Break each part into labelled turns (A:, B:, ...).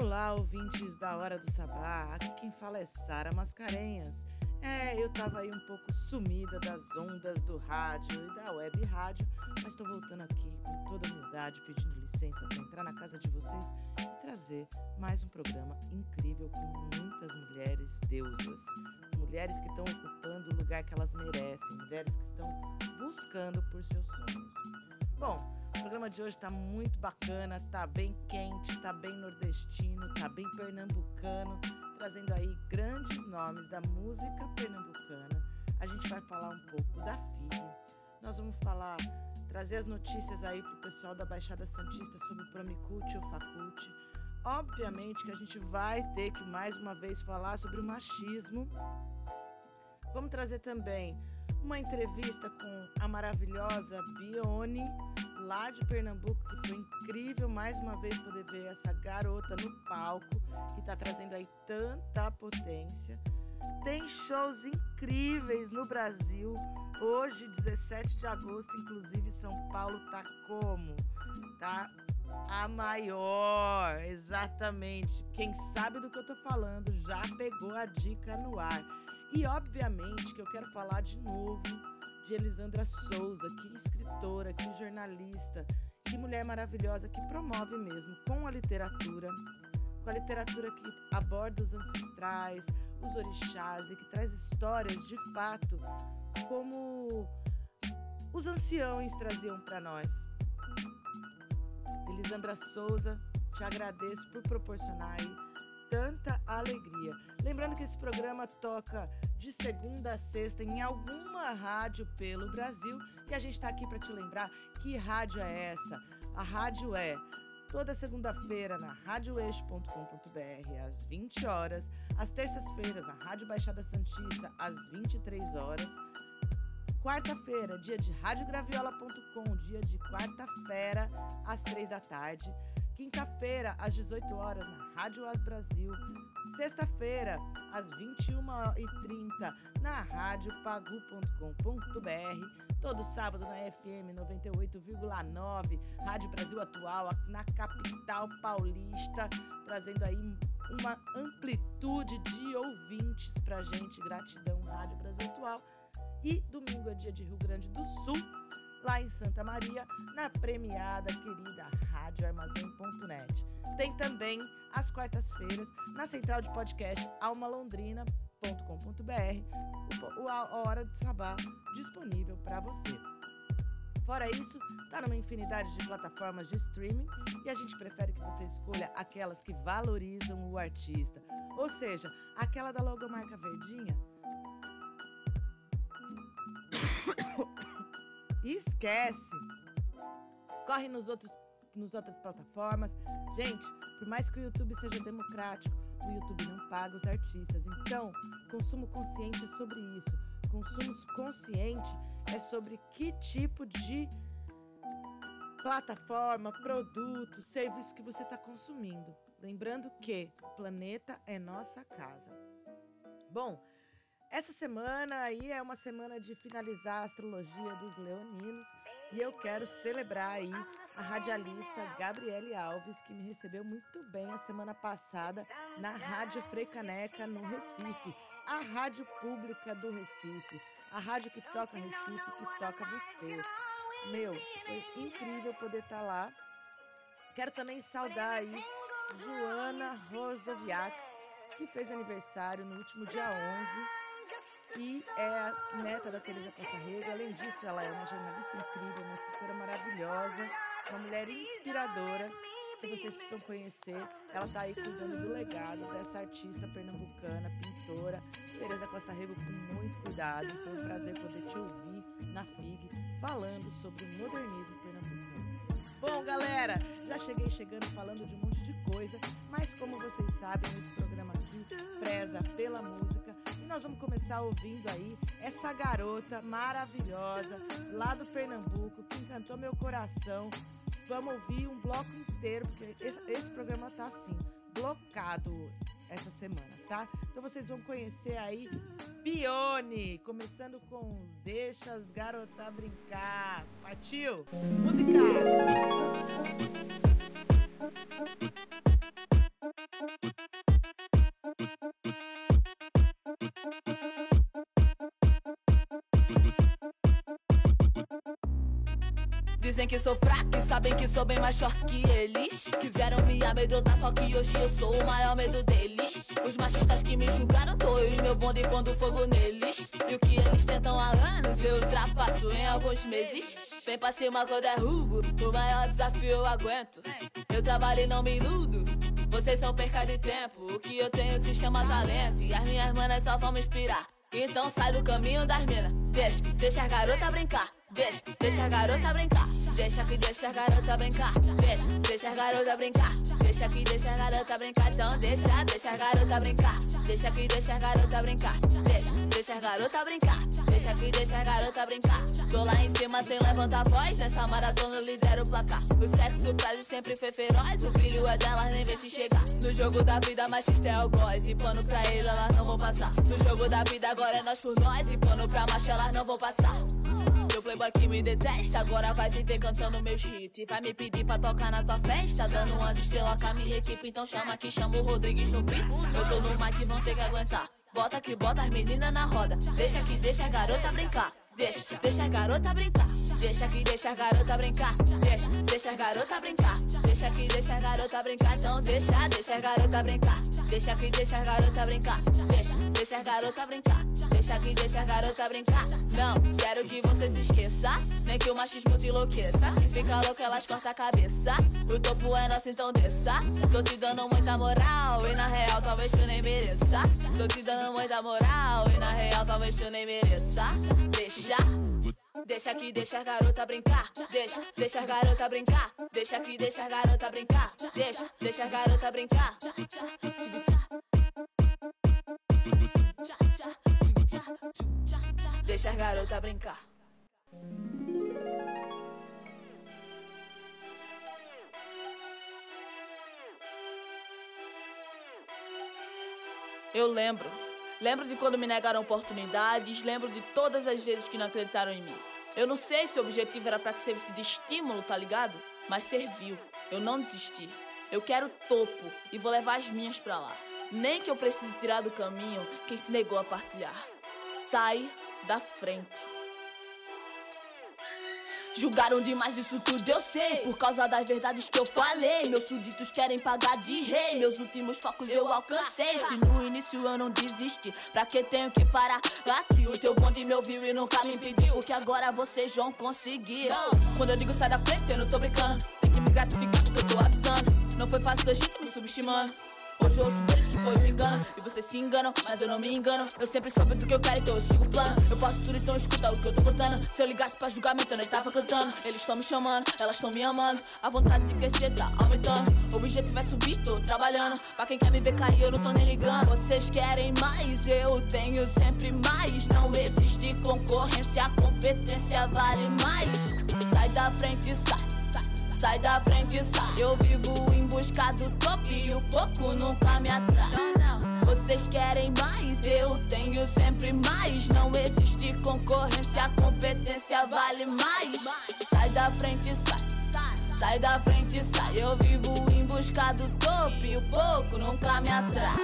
A: Olá, ouvintes da Hora do Sabá. Aqui quem fala é Sara Mascarenhas. É, eu tava aí um pouco sumida das ondas do rádio e da web rádio, mas tô voltando aqui com toda humildade, pedindo licença para entrar na casa de vocês e trazer mais um programa incrível com muitas mulheres deusas. Mulheres que estão ocupando o lugar que elas merecem, mulheres que estão buscando por seus sonhos. Bom, o programa de hoje está muito bacana, tá bem quente, tá bem nordestino, tá bem pernambucano, trazendo aí grandes nomes da música pernambucana. A gente vai falar um pouco da FIG. Nós vamos falar, trazer as notícias aí pro pessoal da Baixada Santista sobre o Promicult ou Facult. Obviamente que a gente vai ter que mais uma vez falar sobre o machismo. Vamos trazer também uma entrevista com a maravilhosa Bione lá de Pernambuco, que foi incrível mais uma vez poder ver essa garota no palco, que está trazendo aí tanta potência. Tem shows incríveis no Brasil. Hoje, 17 de agosto, inclusive, São Paulo tá como? Tá a maior, exatamente. Quem sabe do que eu tô falando já pegou a dica no ar. E obviamente que eu quero falar de novo de Elisandra Souza, que escritora, que jornalista, que mulher maravilhosa que promove mesmo com a literatura, com a literatura que aborda os ancestrais, os orixás e que traz histórias de fato como os anciãos traziam para nós. Elisandra Souza, te agradeço por proporcionar tanta alegria. Lembrando que esse programa toca de segunda a sexta em alguma rádio pelo Brasil e a gente está aqui para te lembrar que rádio é essa. A rádio é toda segunda-feira na radioeixo.com.br às 20 horas, às terças-feiras na Rádio Baixada Santista às 23 horas. Quarta-feira, dia de radiograviola.com, dia de quarta-feira às 3 da tarde. Quinta-feira, às 18 horas, na Rádio As Brasil. Sexta-feira, às 21h30, na radiopagu.com.br. Todo sábado na FM 98,9, Rádio Brasil Atual, na capital paulista, trazendo aí uma amplitude de ouvintes pra gente. Gratidão, Rádio Brasil Atual. E domingo é dia de Rio Grande do Sul lá em Santa Maria, na premiada querida radioarmazém.net. Tem também às quartas-feiras na central de podcast almalondrina.com.br A Hora do Sabá disponível para você. Fora isso, tá numa infinidade de plataformas de streaming e a gente prefere que você escolha aquelas que valorizam o artista. Ou seja, aquela da logomarca verdinha esquece. Corre nos outros, nos outras plataformas. Gente, por mais que o YouTube seja democrático, o YouTube não paga os artistas. Então, consumo consciente é sobre isso. Consumo consciente é sobre que tipo de plataforma, produto, serviço que você está consumindo. Lembrando que o planeta é nossa casa. Bom, essa semana aí é uma semana de finalizar a astrologia dos leoninos e eu quero celebrar aí a radialista Gabriele Alves, que me recebeu muito bem a semana passada na Rádio Freicaneca no Recife, a rádio pública do Recife, a rádio que toca Recife, que toca você. Meu, foi incrível poder estar tá lá. Quero também saudar aí Joana Rosoviates, que fez aniversário no último dia 11 e é neta da Teresa Costa Rego. Além disso, ela é uma jornalista incrível, uma escritora maravilhosa, uma mulher inspiradora que vocês precisam conhecer. Ela está aí cuidando do legado dessa artista pernambucana, pintora, Teresa Costa Rego, com muito cuidado. Foi um prazer poder te ouvir na FIG falando sobre o modernismo pernambucano. Bom, galera, já cheguei chegando falando de um monte de coisa, mas como vocês sabem, esse programa aqui preza pela música e nós vamos começar ouvindo aí essa garota maravilhosa lá do Pernambuco que encantou meu coração. Vamos ouvir um bloco inteiro, porque esse, esse programa tá assim, blocado essa semana, tá? Então vocês vão conhecer aí Pione, começando com Deixa as garotas brincar. Partiu? Música!
B: Dizem que sou fraco e sabem que sou bem mais short que eles. Quiseram me amedrontar, só que hoje eu sou o maior medo deles. Os machistas que me julgaram, tô eu e meu bonde pondo fogo neles. E o que eles tentam há anos, eu ultrapasso em alguns meses. Vem pra cima quando é rugo, o maior desafio eu aguento. Eu trabalho e não me iludo. Vocês são perca de tempo, o que eu tenho se chama talento. E as minhas manas só vão me inspirar. Então sai do caminho das minas. Deixa, deixa a garota brincar. Deixa, deixa a garota brincar. Deixa que deixa a garota brincar. Deixa, deixa a garota brincar. Deixa que deixa a garota brincar. Então deixa, deixa a garota brincar. Deixa que deixa a garota brincar. Deixa, deixa garota brincar. Deixa que deixa a garota brincar. Tô lá em cima sem levantar voz. Nessa maratona eu lidero o placar. O sexo frágil sempre foi feroz. O brilho é delas, nem vê se chegar. No jogo da vida, machista é o góis. E pano pra ele, elas não vão passar. No jogo da vida, agora é nós por nós. E pano pra macho, elas não vão passar. Meu playboy que me detesta, agora vai viver cantando meus hits. Vai me pedir pra tocar na tua festa, dando uma de estrela com a minha equipe. Então chama que chama o Rodrigues no beat. Eu tô no mic, vão ter que aguentar. Bota que bota as meninas na roda. Deixa que deixa a garota brincar. Deixa, deixa a garota brincar. Deixa que deixa a garota brincar. Deixa, deixa a garota brincar. Deixa que deixa a garota brincar. Então deixa, deixa a garota brincar. Deixa que deixa a garota brincar. Deixa, deixa a garota brincar. Deixa que deixa a garota brincar. Não, quero que você se esqueça. Nem que o machismo te enlouqueça. Se fica louco, elas cortam a cabeça. O topo é nosso, então desça. Tô te dando muita moral. E na real, talvez tu nem mereça. Tô te dando muita moral. E na real, talvez tu nem mereça. Deixa. Deixa que deixa a garota brincar. Deixa, deixa a garota brincar. Deixa que deixa a garota brincar. Deixa, deixa a garota brincar. Deixa a garota brincar. Eu lembro. Lembro de quando me negaram oportunidades, lembro de todas as vezes que não acreditaram em mim. Eu não sei se o objetivo era para que servisse de estímulo, tá ligado? Mas serviu. Eu não desisti. Eu quero topo e vou levar as minhas pra lá. Nem que eu precise tirar do caminho quem se negou a partilhar. Sai da frente. Julgaram demais isso tudo, eu sei. Por causa das verdades que eu falei. Meus súditos querem pagar de rei. Meus últimos focos eu alcancei. Se no início eu não desisti, pra que tenho que parar aqui? O teu bonde me ouviu e nunca me impediu. O que agora vocês vão conseguir? Quando eu digo sai da frente, eu não tô brincando. Tem que me gratificar porque eu tô avisando. Não foi fácil a gente me subestimando. Hoje eu ouço deles que foi um engano E vocês se enganam, mas eu não me engano. Eu sempre soube do que eu quero, então eu sigo o plano. Eu posso tudo, então escuta o que eu tô contando. Se eu ligasse pra julgamento, eu nem tava cantando. Eles estão me chamando, elas estão me amando. A vontade de crescer tá aumentando. O objetivo é subir, tô trabalhando. Pra quem quer me ver cair, eu não tô nem ligando. Vocês querem mais, eu tenho sempre mais. Não existe concorrência, a competência vale mais. Sai da frente, sai Sai da frente, sai. Eu vivo em busca do topo e o pouco nunca me atrai. Vocês querem mais, eu tenho sempre mais. Não existe concorrência, competência vale mais. Sai da frente, sai. Sai da frente, sai. Eu vivo em busca do topo e o pouco nunca me atrai.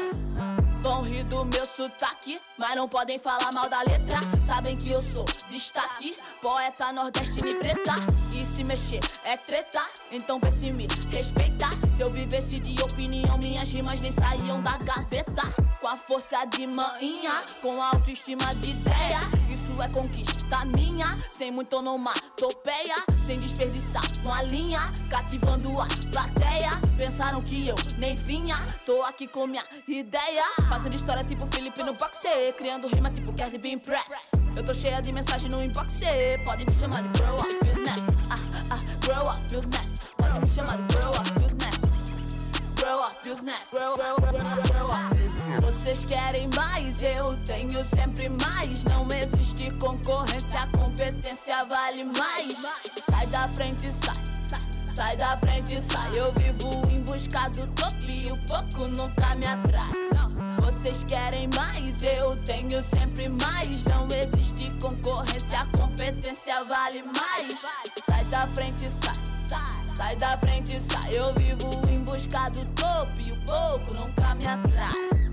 B: Vão rir do meu sotaque, mas não podem falar mal da letra. Sabem que eu sou destaque, poeta nordestino e preta. E se mexer é treta, então vê se me respeita. Se eu vivesse de opinião, minhas rimas nem saíam da gaveta. Com a força de manhã, com a autoestima de ideia. Isso é conquista minha, sem muito onomatopeia. Sem desperdiçar uma linha, cativando a plateia. Pensaram que eu nem vinha, tô aqui com minha ideia. Fazendo história tipo Felipe no boxe, criando rima tipo Cardi B Impress. Eu tô cheia de mensagem no inbox, pode me chamar de grow up business. Ah, ah, grow up business. Pode me chamar de grow up business. Grow business. Grow, grow, grow. Vocês querem mais, eu tenho sempre mais. Não existe concorrência, competência vale mais. Sai da frente, sai. Sai da frente, sai. Eu vivo em busca do topo e o pouco nunca me atrai. Vocês querem mais, eu tenho sempre mais. Não existe concorrência, a competência vale mais. Sai da frente, sai. Sai da frente, sai. Eu vivo em busca do topo e o pouco nunca me atrai.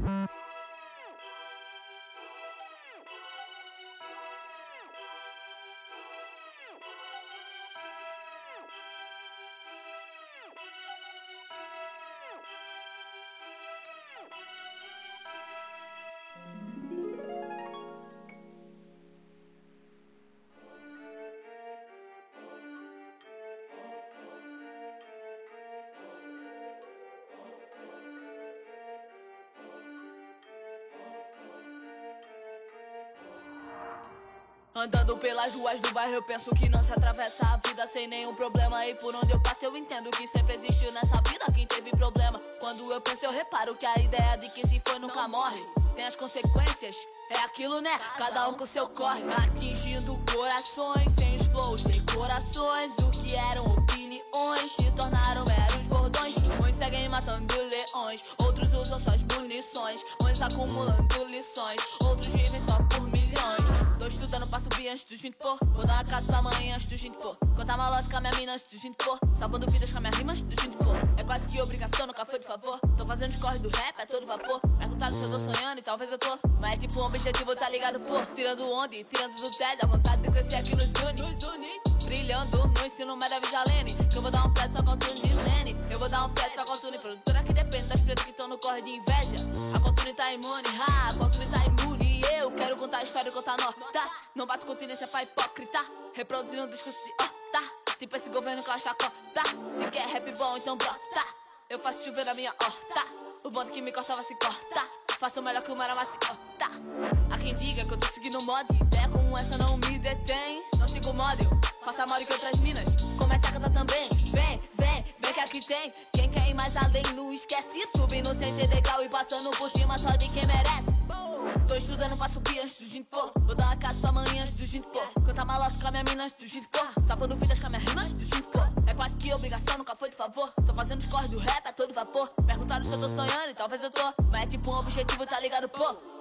B: Pelas ruas do bairro, eu penso que não se atravessa a vida sem nenhum problema. E por onde eu passo, eu entendo que sempre existiu nessa vida quem teve problema. Quando eu penso, eu reparo que a ideia de que se foi nunca morre. Tem as consequências, é aquilo, né? Cada um com seu corre, atingindo corações sem os flows. Tem corações, o que eram opiniões se tornaram meros bordões. Uns seguem matando leões, outros usam suas munições. Uns acumulando lições, outros vivem só por estudando pra subir antes dos 20 pô. Vou dar uma casa pra mãe antes dos 20 pô. Contar malote com a minha mina antes dos 20 pô. Salvando vidas com a minha rima antes dos 20 pô. É quase que obrigação, nunca foi de favor. Tô fazendo os do rap, é todo vapor. Perguntaram se eu tô sonhando e talvez eu tô. Mas é tipo um objetivo, tá ligado, pô. Tirando onde? Tirando do tédio. A vontade de crescer aqui nos uni. Brilhando no ensino médio Visalene. Que eu vou dar um pé pra Contune de Lene. Eu vou dar um pé pra Contune. Produtora que depende das pretas que estão no corre de inveja. A Contune tá imune, ha, a Contune tá imune. E eu quero contar a história e contar nota. Não bato continência pra hipócrita. Reproduzindo um discurso de tá. Tipo esse governo que eu acho tá. Se quer rap bom, então brota. Eu faço chover na minha horta. O bonde que me cortava se corta. Faço melhor que o Mara se corta. Há quem diga que eu tô seguindo mod. Ideia como essa não me detém. Não sigo o model. Faça mole que outras minas. Começa a cantar também. Vem, vem, vem que aqui tem. Quem quer ir mais além, não esquece. Subindo sem ter legal e passando por cima só de quem merece. Tô estudando pra subir antes do gente pô. Vou dar uma casa pra amanhã antes do gente pô. Cantar malote com a minha mina antes do gente pô. Salvando vidas com a minha rima antes do gente pô. É quase que obrigação, nunca foi de favor. Tô fazendo os do rap a todo vapor. Perguntaram se eu tô sonhando e talvez eu tô. Mas é tipo um objetivo, tá ligado, pô?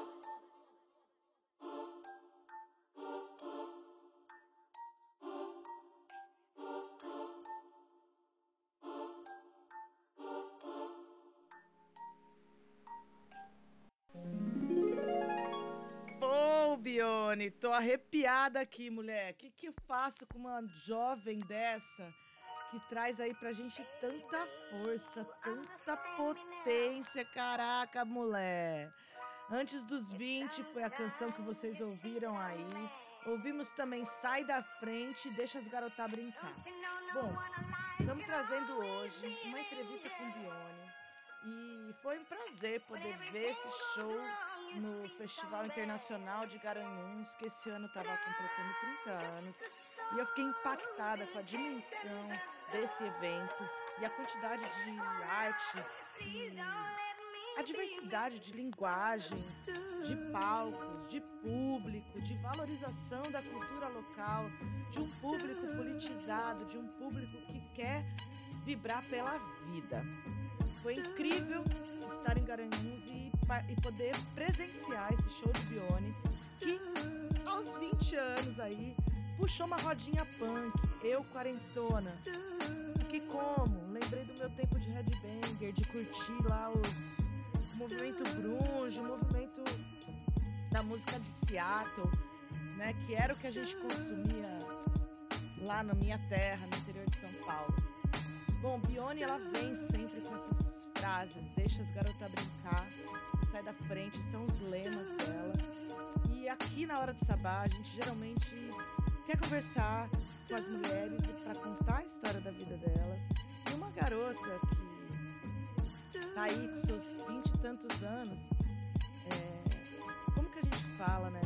A: Bione, tô arrepiada aqui, mulher. O que, que eu faço com uma jovem dessa que traz aí pra gente tanta força, tanta potência? Caraca, mulher. Antes dos 20 foi a canção que vocês ouviram aí. Ouvimos também Sai da Frente Deixa as Garotas Brincar. Bom, estamos trazendo hoje uma entrevista com Bione. E foi um prazer poder ver esse show no Festival Internacional de Garanhuns, que esse ano estava completando 30 anos. E eu fiquei impactada com a dimensão desse evento e a quantidade de arte e a diversidade de linguagens, de palcos, de público, de valorização da cultura local, de um público politizado, de um público que quer vibrar pela vida. Foi incrível estar em Garanhuns e, e poder presenciar esse show de Bione, que aos 20 anos aí puxou uma rodinha punk, eu quarentona. Fiquei como? Lembrei do meu tempo de headbanger, de curtir lá os, o movimento grunge, o movimento da música de Seattle, né, que era o que a gente consumia lá na minha terra, no interior de São Paulo. Bom, Bione ela vem sempre com essas frases, deixa as garotas brincar, sai da frente, são os lemas dela. E aqui na hora do sabá, a gente geralmente quer conversar com as mulheres para contar a história da vida delas. E uma garota que tá aí com seus vinte e tantos anos, é, como que a gente fala, né,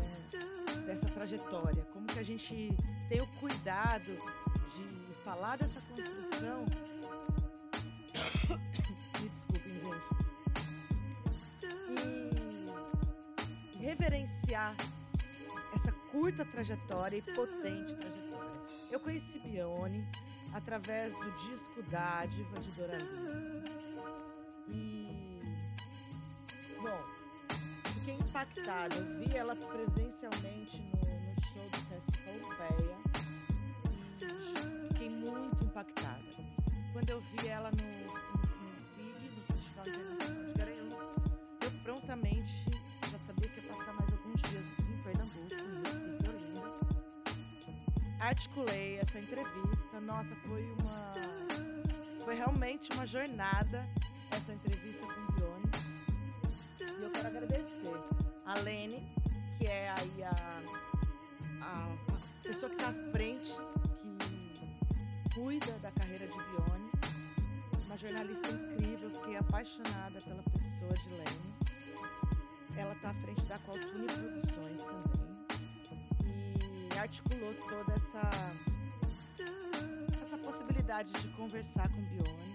A: dessa trajetória? Como que a gente tem o cuidado de falar dessa construção reverenciar essa curta trajetória e potente trajetória. Eu conheci Bione através do disco Dádiva de Doralice. E. Bom, fiquei impactada. Eu vi ela presencialmente no, no show do Sesc Pompeia. Fiquei muito impactada. Quando eu vi ela no Festival Internacional de Garanhuns, eu prontamente sabia que passar mais alguns dias em Pernambuco, em Recife, Olinda. Articulei essa entrevista. Nossa, foi uma. Foi realmente uma jornada essa entrevista com o Bione. E eu quero agradecer a Lene, que é aí a, a pessoa que está à frente, que cuida da carreira de Bione uma jornalista incrível, fiquei apaixonada pela pessoa de Lene. Ela está à frente da Qualtune Produções também. e articulou toda essa essa possibilidade de conversar com Bione.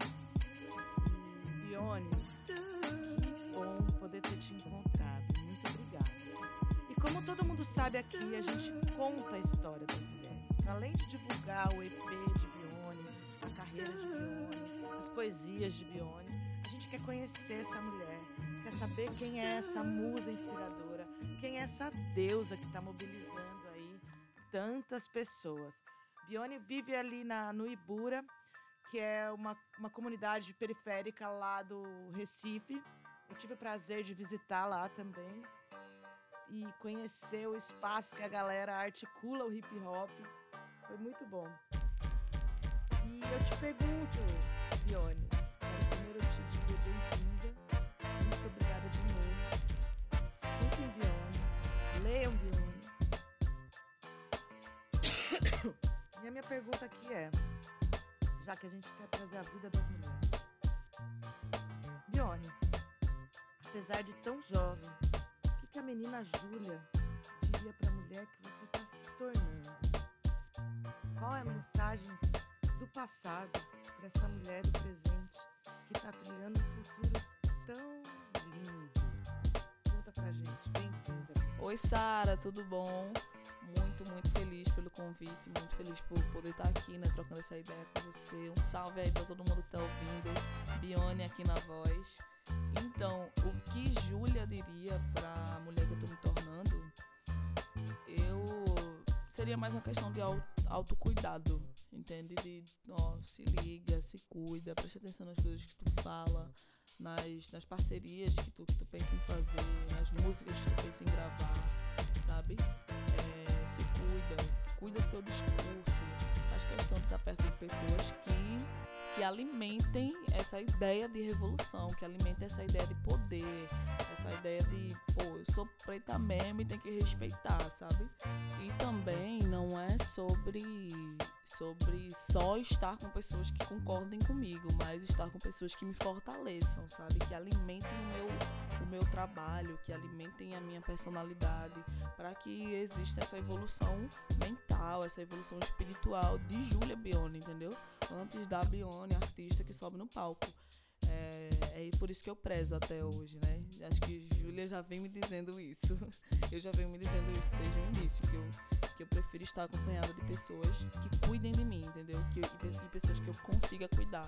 A: Bione, que bom poder ter te encontrado. Muito obrigada. E como todo mundo sabe aqui, a gente conta a história das mulheres. Para além de divulgar o EP de Bione, a carreira de Bione, as poesias de Bione, a gente quer conhecer essa mulher, quer saber quem é essa musa inspiradora, quem é essa deusa que está mobilizando aí tantas pessoas. Bione vive ali na, no Ibura, que é uma, uma comunidade periférica lá do Recife. Eu tive o prazer de visitar lá também e conhecer o espaço que a galera articula o hip hop. Foi muito bom. E eu te pergunto, Bione, primeiro te dizer bem-vinda. A minha pergunta aqui é, já que a gente quer trazer a vida das mulheres. Bione, apesar de tão jovem, o que, que a menina Júlia diria para a mulher que você está se tornando? Qual é a mensagem do passado para essa mulher do presente que está trilhando um futuro tão lindo? Conta pra gente, bem-vinda.
C: Oi, Sara, tudo bom? Muito, muito feliz pelo convite, muito feliz por poder estar aqui, né, trocando essa ideia com você. Um salve aí para todo mundo que tá ouvindo. Bione aqui na voz. Então, o que Júlia diria para a mulher que eu tô me tornando? Eu seria mais uma questão de autocuidado, entende? De, ó, se liga, se cuida, preste atenção nas coisas que tu fala, nas, nas parcerias que tu, que tu pensa em fazer, nas músicas que tu pensa em gravar, sabe? Se cuida, cuida do teu discurso, faz questão de estar perto de pessoas que que alimentem essa ideia de revolução, que alimentem essa ideia de poder, essa ideia de, pô, eu sou preta mesmo e tem que respeitar, sabe? E também não é sobre sobre só estar com pessoas que concordem comigo, mas estar com pessoas que me fortaleçam, sabe? Que alimentem o meu, o meu trabalho, que alimentem a minha personalidade, para que exista essa evolução mental, essa evolução espiritual de Júlia Bione, entendeu? Antes da Bione, artista que sobe no palco. É, é por isso que eu prezo até hoje, né? Acho que Júlia já vem me dizendo isso. Eu já venho me dizendo isso desde o início, que eu, que eu prefiro estar acompanhada de pessoas que cuidem de mim, entendeu? Que, pessoas que eu consiga cuidar.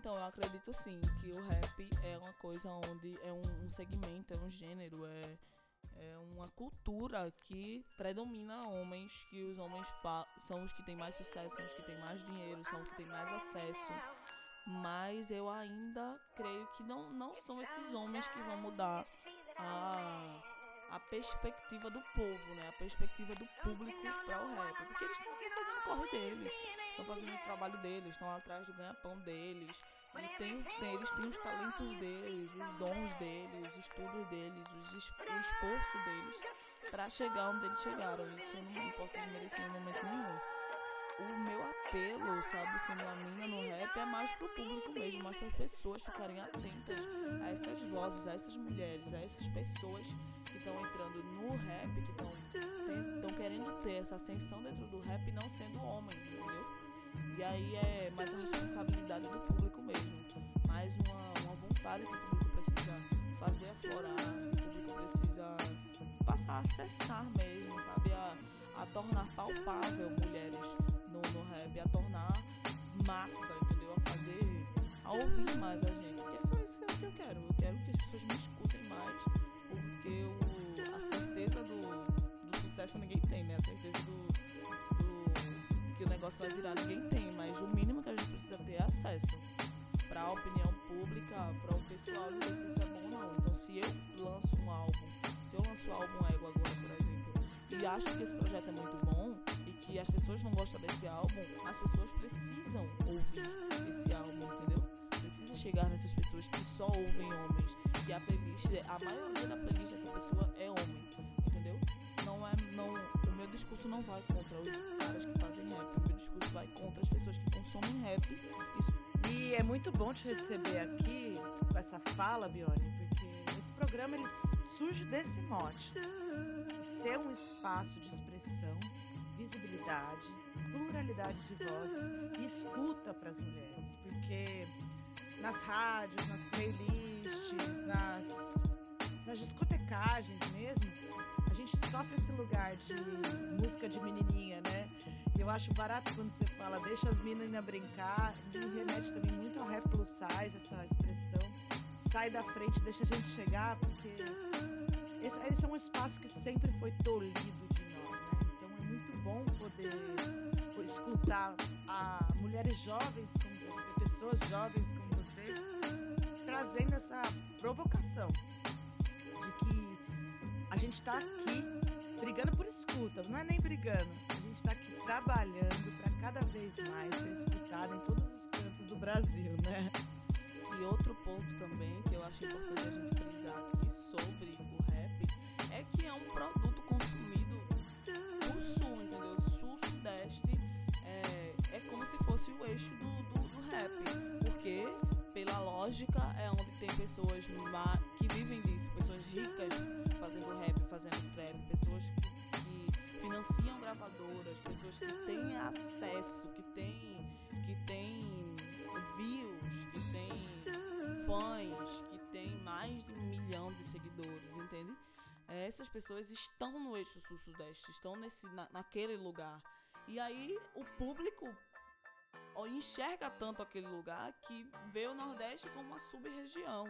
C: Então, eu acredito sim que o rap é uma coisa onde é um, segmento, é um gênero, é, é uma cultura que predomina homens, que os homens são os que têm mais sucesso, são os que têm mais dinheiro, são os que têm mais acesso. Mas eu ainda creio que não, não são esses homens que vão mudar a a perspectiva do povo, né? A perspectiva do público para o rap. Porque eles estão fazendo o corre deles, estão fazendo o trabalho deles, estão atrás do ganha-pão deles. E tem, eles têm os talentos deles, os dons deles, os estudos deles, os, o esforço deles para chegar onde eles chegaram. Isso eu não, posso desmerecer em momento nenhum. o meu apelo, sabe, sendo a mina no rap, é mais pro público mesmo, mais para as pessoas ficarem atentas a essas vozes, a essas mulheres, a essas pessoas que estão entrando no rap, que estão querendo ter essa ascensão dentro do rap, não sendo homens, entendeu? E aí é mais uma responsabilidade do público mesmo, mais uma, uma vontade que o público precisa fazer aflorar, o público precisa passar a acessar mesmo, sabe? A, a tornar palpável mulheres no, no rap, a tornar massa, entendeu? A fazer, a ouvir mais a gente. Porque é só isso que eu quero. Eu quero que as pessoas me escutem mais, porque o, a certeza do, do sucesso ninguém tem, né? A certeza do, que o negócio vai virar ninguém tem, mas o mínimo que a gente precisa ter é acesso para a opinião pública, para o pessoal dizer se isso é bom ou não. Então, se eu lanço um álbum, se eu lanço o álbum Ego agora, por exemplo, e acho que esse projeto é muito bom e que as pessoas vão gostar desse álbum, as pessoas precisam ouvir esse álbum, entendeu? Precisa chegar nessas pessoas que só ouvem homens, que a playlist, a maioria da playlist dessa pessoa é homem, entendeu? Não é, não, discurso não vai contra os caras que fazem rap, o meu discurso vai contra as pessoas que consomem rap. Isso
A: e é muito bom te receber aqui com essa fala, Bione, porque esse programa ele surge desse mote. Ser um espaço de expressão, visibilidade, pluralidade de voz e escuta para as mulheres, porque nas rádios, nas playlists, nas, nas discotecagens mesmo, lugar de música de menininha, né? Eu acho barato quando você fala deixa as meninas brincar. Me remete também muito ao rap plus size, essa expressão. Sai da frente, deixa a gente chegar, porque esse, esse é um espaço que sempre foi tolhido de nós, né? Então é muito bom poder escutar a mulheres jovens como você, pessoas jovens como você, trazendo essa provocação de que a gente está aqui brigando por escuta, não é nem brigando, gente está aqui trabalhando para cada vez mais ser escutado em todos os cantos do Brasil, né?
C: E outro ponto também que eu acho importante a gente frisar aqui sobre o rap é que é um produto consumido no sul, entendeu? Sul-sudeste é, é como se fosse o eixo do, do, do rap, porque pela lógica é onde tem pessoas que vivem disso, pessoas ricas fazendo rap, fazendo trap, pessoas que financiam gravadoras, pessoas que têm acesso, que têm, que têm views, que têm fãs, que têm mais de um milhão de seguidores, entende? É, essas pessoas estão no eixo sul-sudeste, estão nesse, na, naquele lugar. E aí o público enxerga tanto aquele lugar que vê o Nordeste como uma sub-região.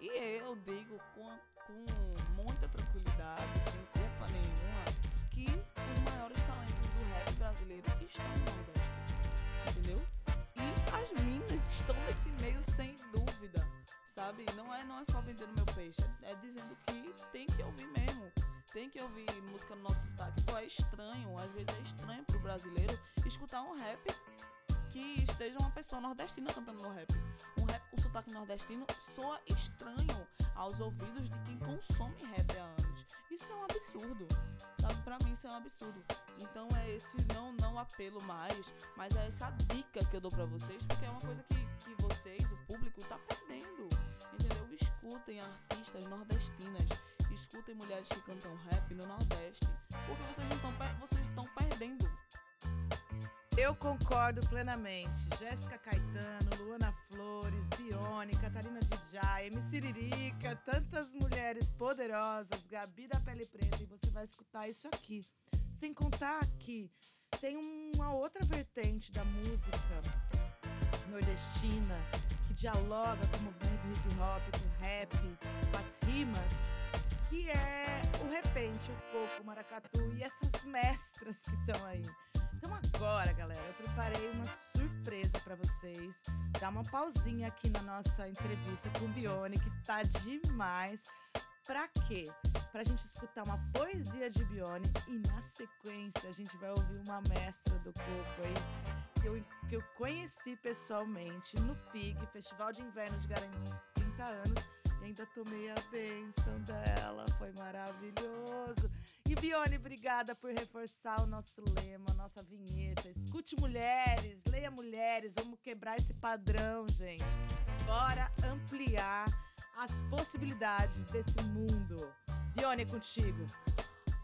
C: E eu digo com, com muita tranquilidade, sem culpa nenhuma, que os maiores talentos do rap brasileiro estão no Nordeste, entendeu? E as minas estão nesse meio sem dúvida, sabe? Não é, não é só vendendo meu peixe, é dizendo que tem que ouvir mesmo. Tem que ouvir música no nosso sotaque. Pô, é estranho, às vezes é estranho pro brasileiro escutar um rap que esteja uma pessoa nordestina cantando no rap. Um rap com sotaque nordestino soa estranho aos ouvidos de quem consome rap há anos. Isso é um absurdo, sabe? Pra mim isso é um absurdo. Então é esse não não apelo mais, mas é essa dica que eu dou pra vocês, porque é uma coisa que, que vocês, o público, tá perdendo. Entendeu? Escutem artistas nordestinas, escutem mulheres que cantam rap no Nordeste, porque vocês não estão vocês estão perdendo.
A: Eu concordo plenamente. Jéssica Caetano, Luana Flores, Bione, Catarina Dijay, MC Ririca, tantas mulheres poderosas, Gabi da Pele Preta, e você vai escutar isso aqui. Sem contar que tem uma outra vertente da música nordestina que dialoga com o movimento hip hop, com o rap, com as rimas, que é o repente, o coco, o maracatu e essas mestras que estão aí. Então agora, galera, eu preparei uma surpresa para vocês. Dá uma pausinha aqui na nossa entrevista com o Bione, que tá demais. Pra quê? Pra gente escutar uma poesia de Bione e na sequência a gente vai ouvir uma mestra do coco aí que eu, que eu conheci pessoalmente no FIG, Festival de Inverno de Garanhuns, 30 anos. Ainda tomei a benção dela, foi maravilhoso. E Bione, obrigada por reforçar o nosso lema, a nossa vinheta. Escute mulheres, leia mulheres, vamos quebrar esse padrão, gente. Bora ampliar as possibilidades desse mundo. Bione, é contigo.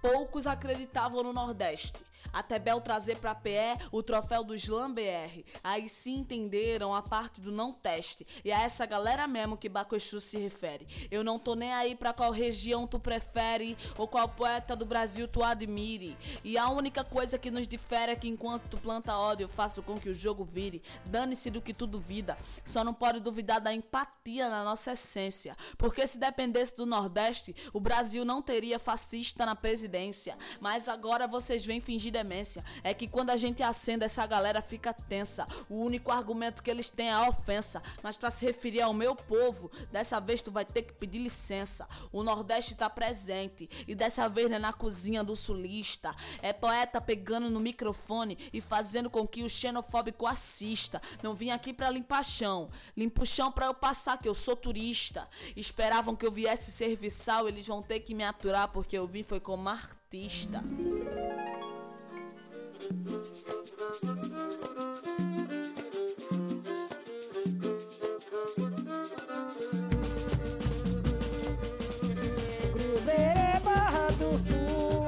C: Poucos acreditavam no Nordeste. Até Bel trazer pra PE o troféu do Slam BR. Aí sim entenderam a parte do não teste. E a essa galera mesmo que Bacoexu se refere. Eu não tô nem aí pra qual região tu prefere ou qual poeta do Brasil tu admire. E a única coisa que nos difere é que enquanto tu planta ódio, eu faço com que o jogo vire. Dane-se do que tu duvida. Só não pode duvidar da empatia na nossa essência. Porque se dependesse do Nordeste, o Brasil não teria fascista na presidência. Mas agora vocês vêm fingir demência. É que quando a gente acende, essa galera fica tensa. O único argumento que eles têm é a ofensa. Mas pra se referir ao meu povo, dessa vez tu vai ter que pedir licença. O Nordeste tá presente. E dessa vez não é na cozinha do sulista. É poeta pegando no microfone e fazendo com que o xenofóbico assista. Não vim aqui pra limpar chão. Limpo chão pra eu passar, que eu sou turista. Esperavam que eu viesse serviçal, eles vão ter que me aturar porque eu vim foi como artista.
D: Cruzeiro é Barra do Sul.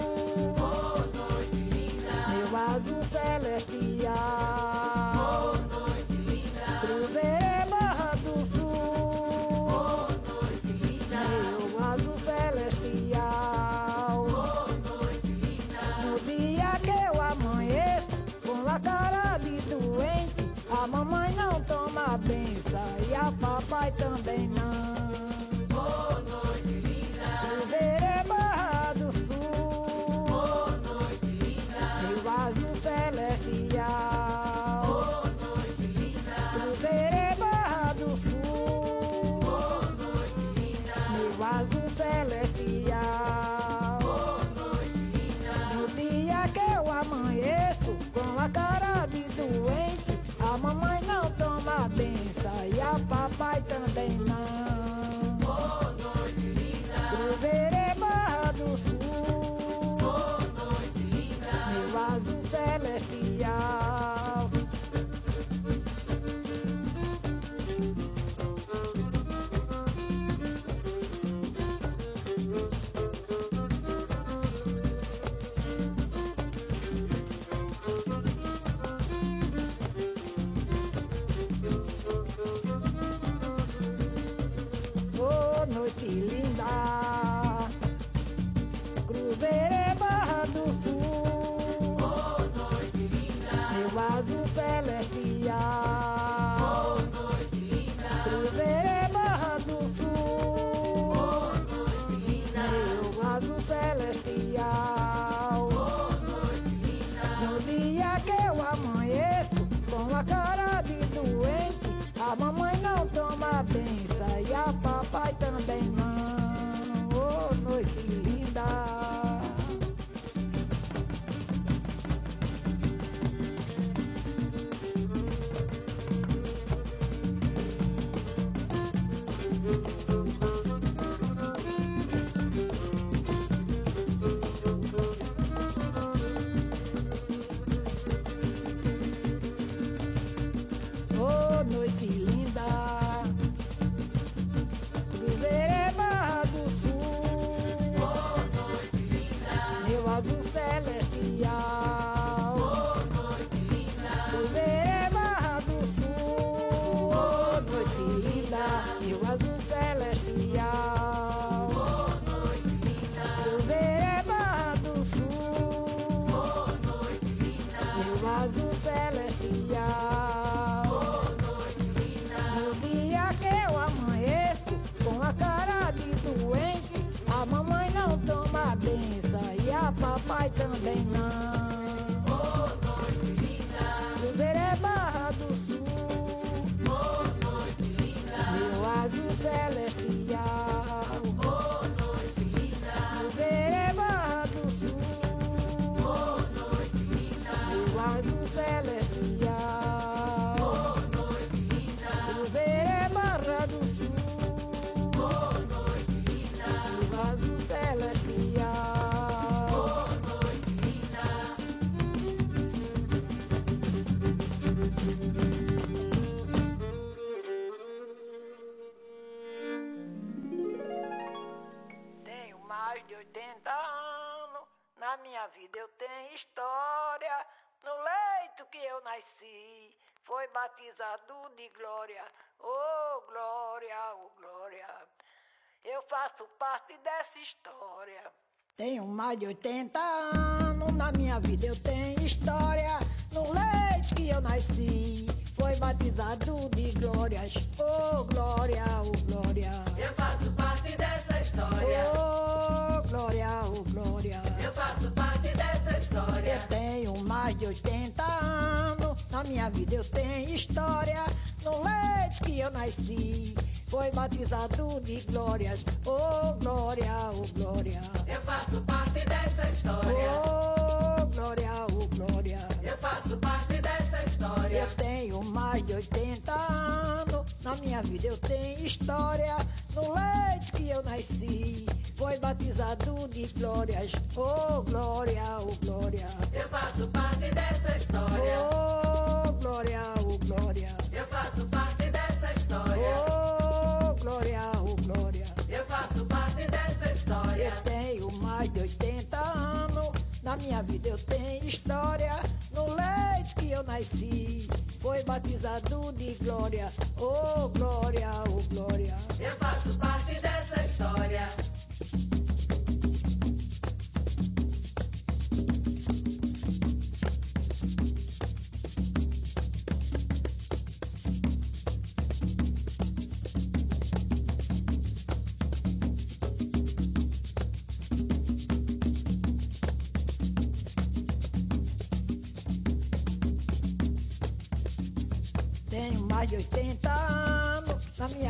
D: Papai também batizado de glória. Oh, glória, oh, glória. Eu faço parte dessa história. Tenho mais de 80 anos, na minha vida eu tenho história. No leite que eu nasci, foi batizado de glórias. Oh, glória, oh, glória.
E: Eu faço parte dessa história.
D: Oh, glória, oh, glória.
E: Eu faço parte dessa história.
D: Eu tenho mais de 80 anos, na minha vida eu tenho história. No leite que eu nasci, foi batizado de glórias. Oh, glória, oh, glória.
E: Eu faço parte dessa história.
D: Oh, glória, oh, glória.
E: Eu faço parte dessa história.
D: Eu tenho mais de 80 anos, na minha vida eu tenho história. No leite que eu nasci, foi batizado de glórias. Oh, glória, oh, glória.
E: Eu faço parte dessa história.
D: Oh, glória, oh, glória.
E: Eu faço parte dessa história.
D: Oh, glória, oh, glória.
E: Eu faço parte dessa história.
D: Eu tenho mais de 80 anos, na minha vida eu tenho história. No leite que eu nasci, foi batizado de glória. Oh, glória, oh, glória.
E: Eu faço parte dessa história.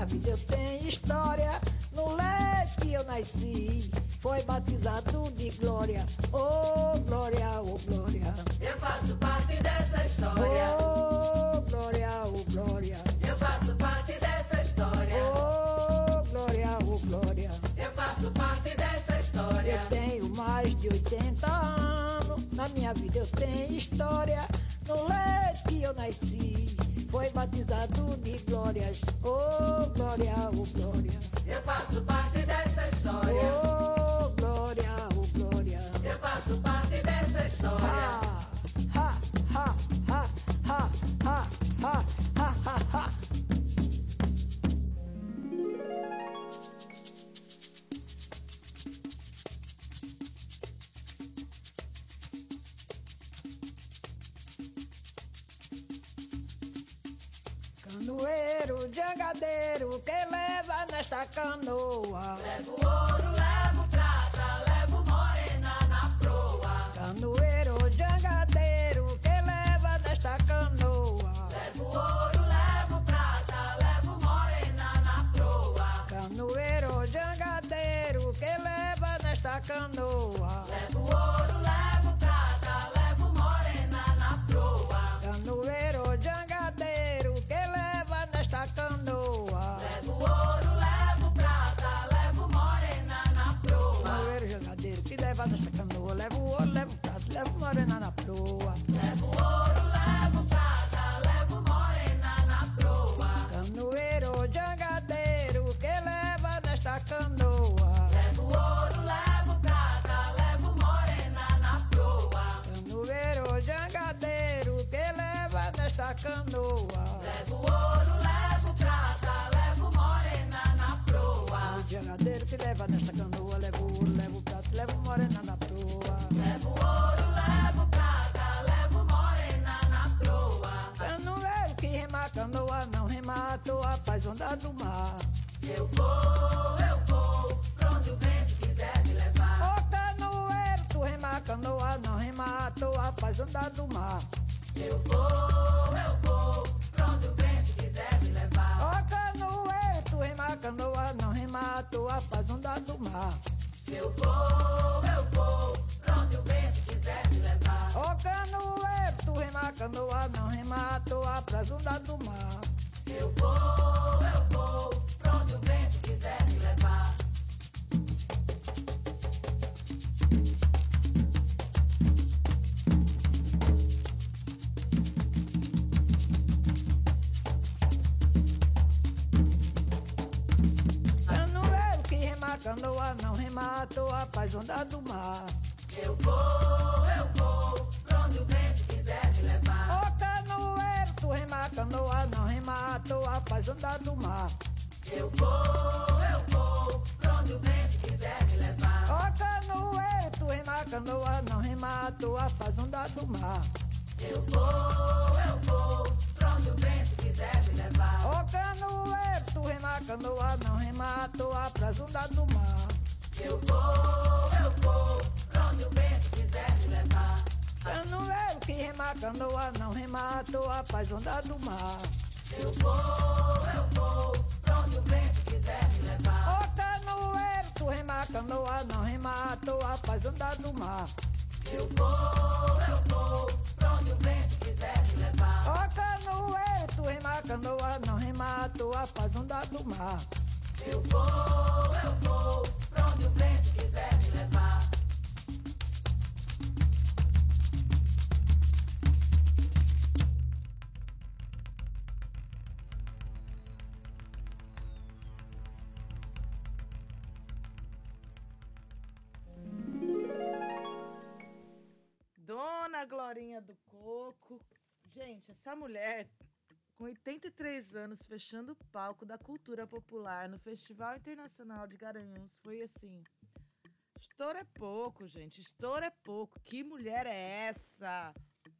D: Minha vida eu tenho história. No leite que eu nasci, foi batizado de glória. Oh, glória, oh, glória.
E: Eu faço parte dessa história.
D: Oh, glória, oh, glória.
E: Eu faço parte dessa história.
D: Oh, glória, oh, glória.
E: Eu faço parte dessa história.
D: Eu tenho mais de 80 anos, na minha vida eu tenho história. No leite que eu nasci, foi batizado de glórias. Oh, glória, oh, glória.
E: Eu faço parte
D: Canoeiro, jangadeiro, que leva nesta canoa.
E: Levo ouro, levo prata, levo morena na proa.
D: Canoeiro, jangadeiro, que leva nesta canoa.
E: Levo ouro, levo prata, levo morena na proa.
D: Canoeiro, jangadeiro, que leva nesta canoa. Que leva nesta canoa,
E: levo ouro, levo
D: prato, levo morena na proa.
E: Levo ouro, levo prata, levo morena na proa.
D: Canoeiro que rema canoa, não rema à toa, faz onda do mar.
E: Eu vou, eu vou, pra onde o vento quiser me levar.
D: Ô canoeiro, tu rema canoa, não rema à toa, faz onda do mar.
E: Eu eu vou, Eu vou,
D: toa, paz onda do mar.
E: Eu vou, eu vou, pra onde o vento quiser me levar.
D: Ó canoeiro, tu rema canoa, não rema à toa, paz onda do mar.
E: Eu vou, eu vou, pra onde o vento quiser me levar.
D: Ó canoeiro, tu rema canoa, não rema à toa, paz onda do mar.
E: Eu vou,
A: essa mulher com 83 anos fechando o palco da cultura popular no Festival Internacional de Garanhuns foi assim. Estouro é pouco, gente. Estouro é pouco. Que mulher é essa?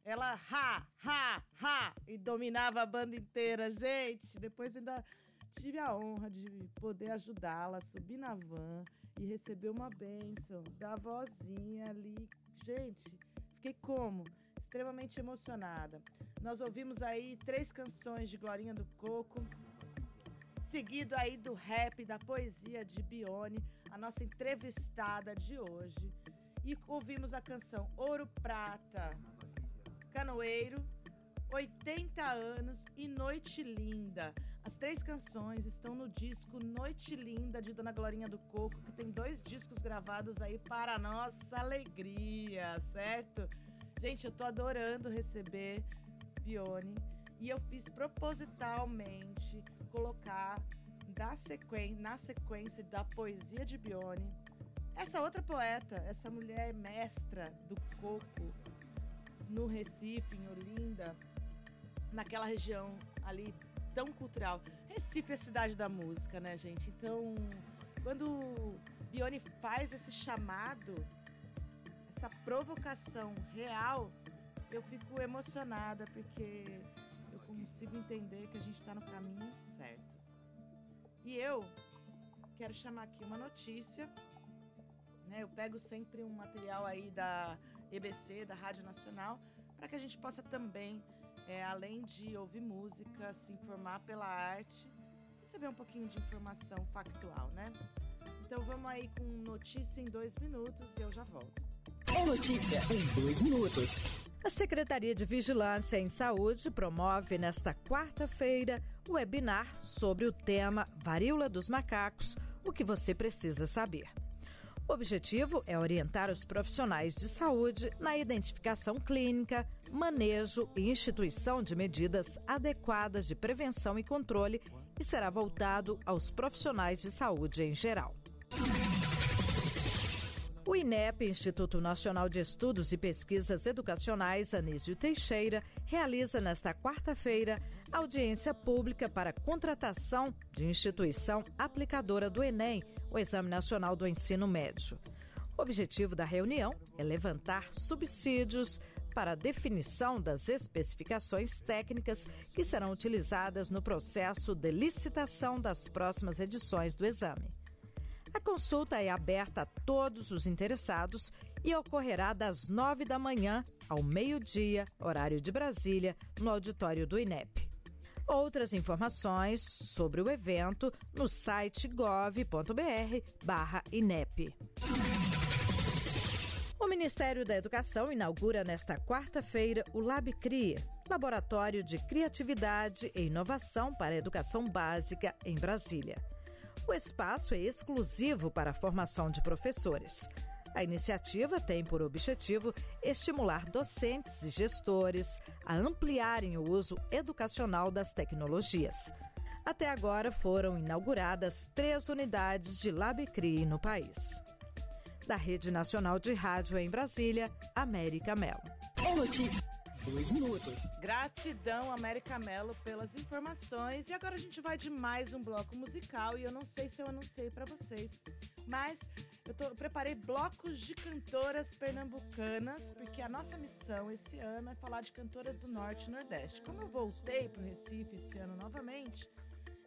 A: Ela ha, ha, ha e dominava a banda inteira, gente. Depois ainda tive a honra de poder ajudá-la a subir na van e receber uma bênção da vozinha ali. Gente, fiquei como? Extremamente emocionada. Nós ouvimos aí três canções de Glorinha do Coco, seguido aí do rap, da poesia de Bione, a nossa entrevistada de hoje. E ouvimos a canção Ouro Prata, Canoeiro, 80 anos e Noite Linda. As três canções estão no disco Noite Linda de Dona Glorinha do Coco, que tem dois discos gravados aí para nossa alegria, certo? Gente, eu tô adorando receber Bione e eu fiz propositalmente colocar da na sequência da poesia de Bione essa outra poeta, essa mulher mestra do coco no Recife, em Olinda, naquela região ali tão cultural. Recife é a cidade da música, né, gente? Então, quando Bione faz esse chamado, essa provocação real, eu fico emocionada porque eu consigo entender que a gente está no caminho certo. E eu quero chamar aqui uma notícia. Né? Eu pego sempre um material aí da EBC, da Rádio Nacional, para que a gente possa também, é, além de ouvir música, se informar pela arte, receber um pouquinho de informação factual, né? Então vamos aí com notícia em dois minutos e eu já volto.
F: É notícia em dois minutos.
G: A Secretaria de Vigilância em Saúde promove nesta quarta-feira o webinar sobre o tema Varíola dos Macacos, o que você precisa saber. O objetivo é orientar os profissionais de saúde na identificação clínica, manejo e instituição de medidas adequadas de prevenção e controle e será voltado aos profissionais de saúde em geral. O INEP, Instituto Nacional de Estudos e Pesquisas Educacionais Anísio Teixeira, realiza nesta quarta-feira audiência pública para contratação de instituição aplicadora do Enem, o Exame Nacional do Ensino Médio. O objetivo da reunião é levantar subsídios para a definição das especificações técnicas que serão utilizadas no processo de licitação das próximas edições do exame. A consulta é aberta a todos os interessados e ocorrerá das nove da manhã ao meio-dia, horário de Brasília, no auditório do INEP. Outras informações sobre o evento no site gov.br/inep. O Ministério da Educação inaugura nesta quarta-feira o LabCria, Laboratório de Criatividade e Inovação para a Educação Básica em Brasília. O espaço é exclusivo para a formação de professores. A iniciativa tem por objetivo estimular docentes e gestores a ampliarem o uso educacional das tecnologias. Até agora foram inauguradas três unidades de LabCRI no país. Da Rede Nacional de Rádio em Brasília, América Melo.
F: É notícia. Dois minutos.
H: Gratidão, América Mello, pelas informações. E agora a gente vai de mais um bloco musical. E eu não sei se eu anunciei para vocês, mas eu, tô, eu preparei blocos de cantoras pernambucanas, porque a nossa missão esse ano é falar de cantoras do Norte e Nordeste. Como eu voltei para Recife esse ano novamente,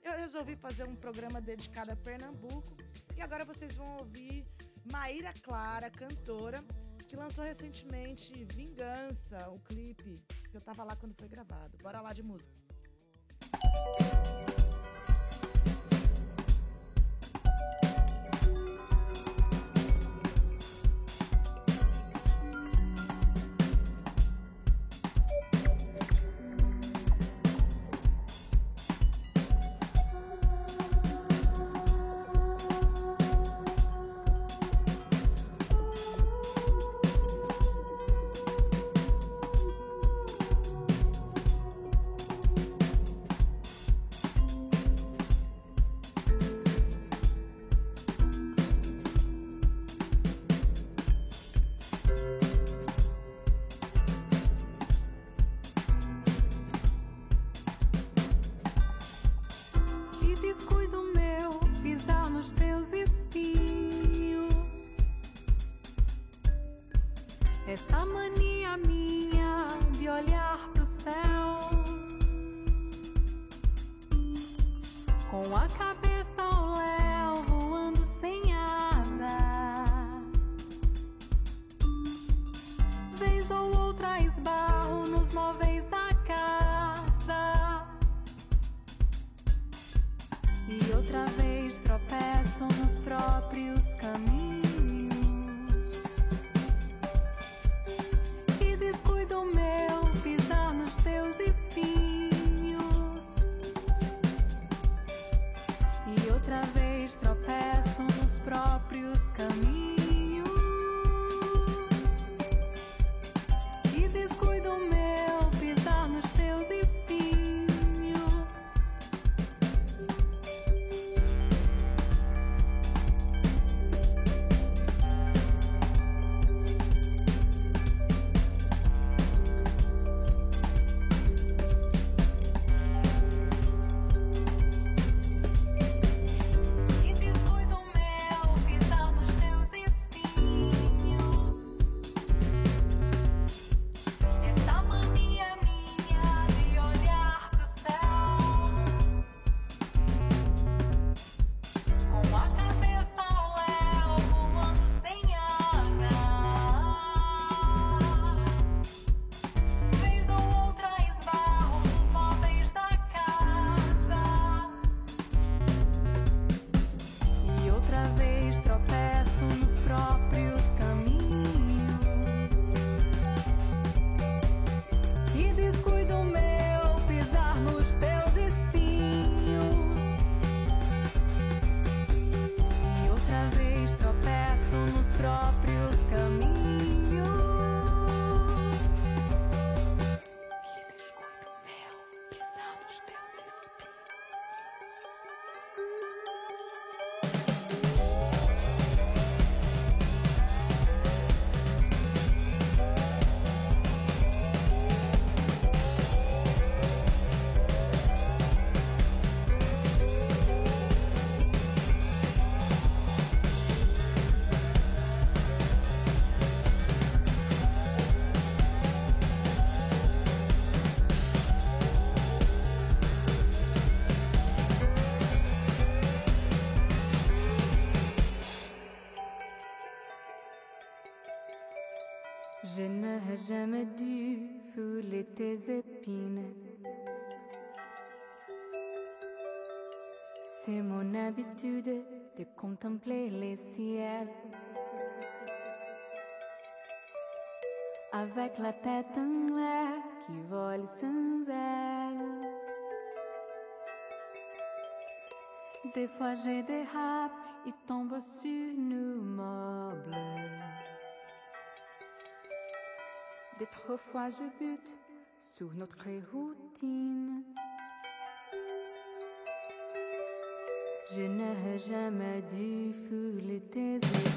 H: eu resolvi fazer um programa dedicado a Pernambuco. E agora vocês vão ouvir Maíra Clara, cantora, que lançou recentemente Vingança, o clipe, que eu tava lá quando foi gravado. Bora lá de música.
I: Jamais dû fouler tes épines. C'est mon habitude de contempler les ciels. Avec la tête en l'air qui vole sans aile. Des fois j'ai des râpes, ils tombent sur nos meubles. D'autres fois je bute sur notre routine. Je n'aurais jamais dû fouler tes épines.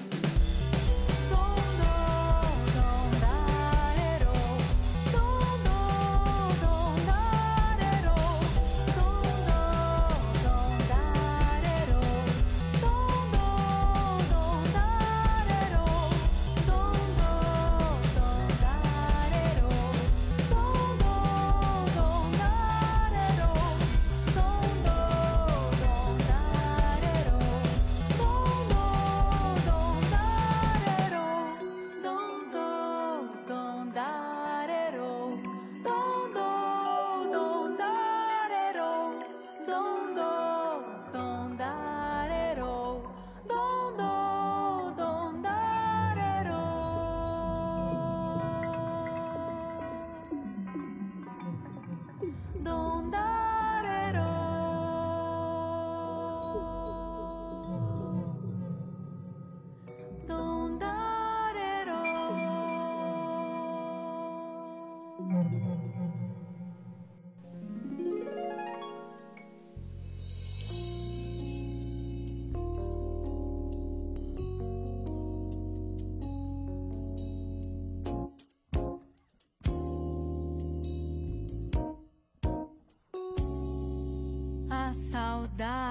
H: Да.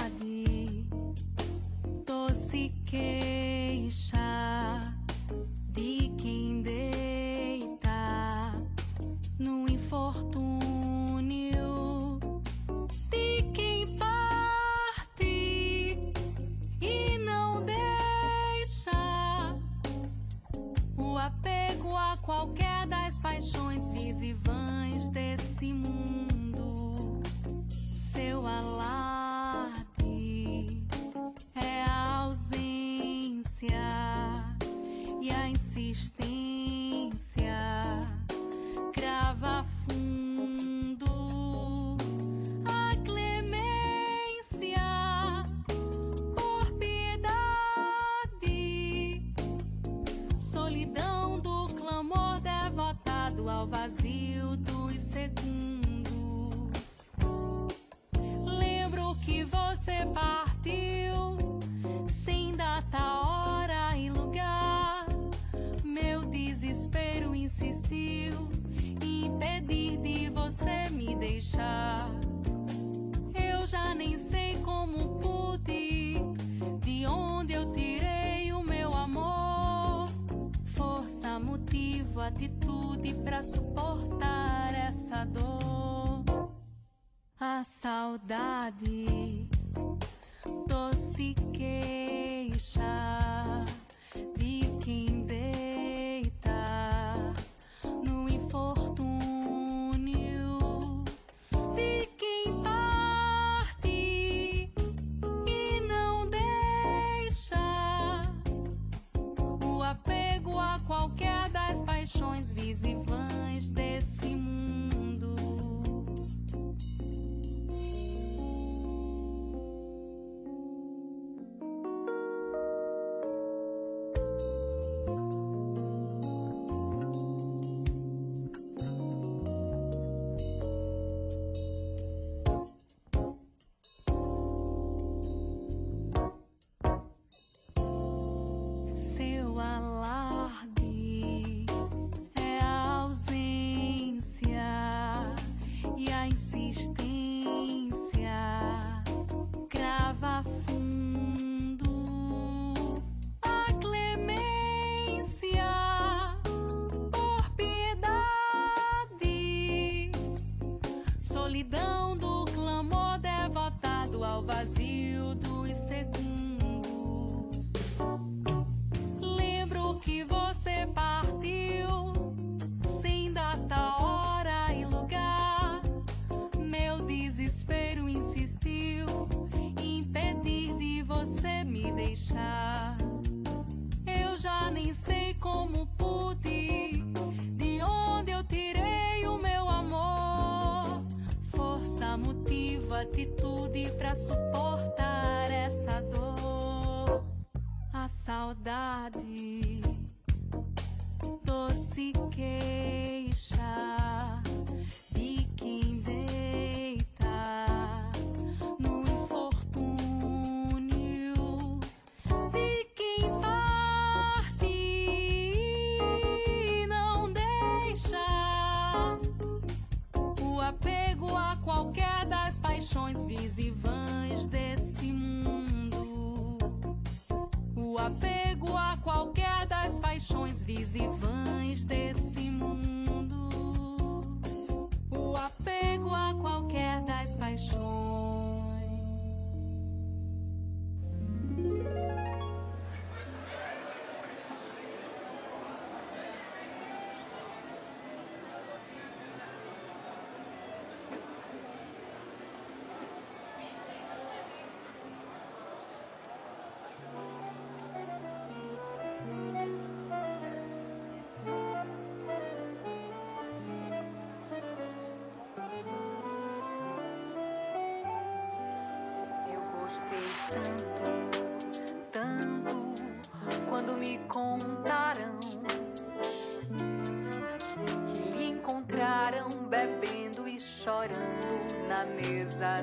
H: atitude para suportar essa dor. A saudade doce queixa.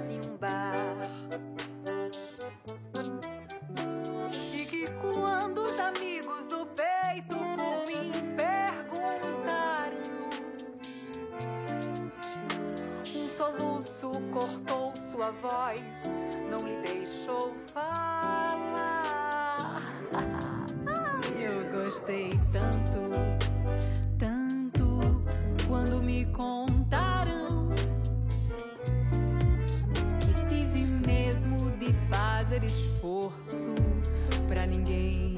H: em
J: um bar. E que quando os amigos do peito por mim perguntaram, um soluço cortou sua voz, não lhe deixou falar.
H: Eu gostei tanto, tanto quando me contou. Esforço pra ninguém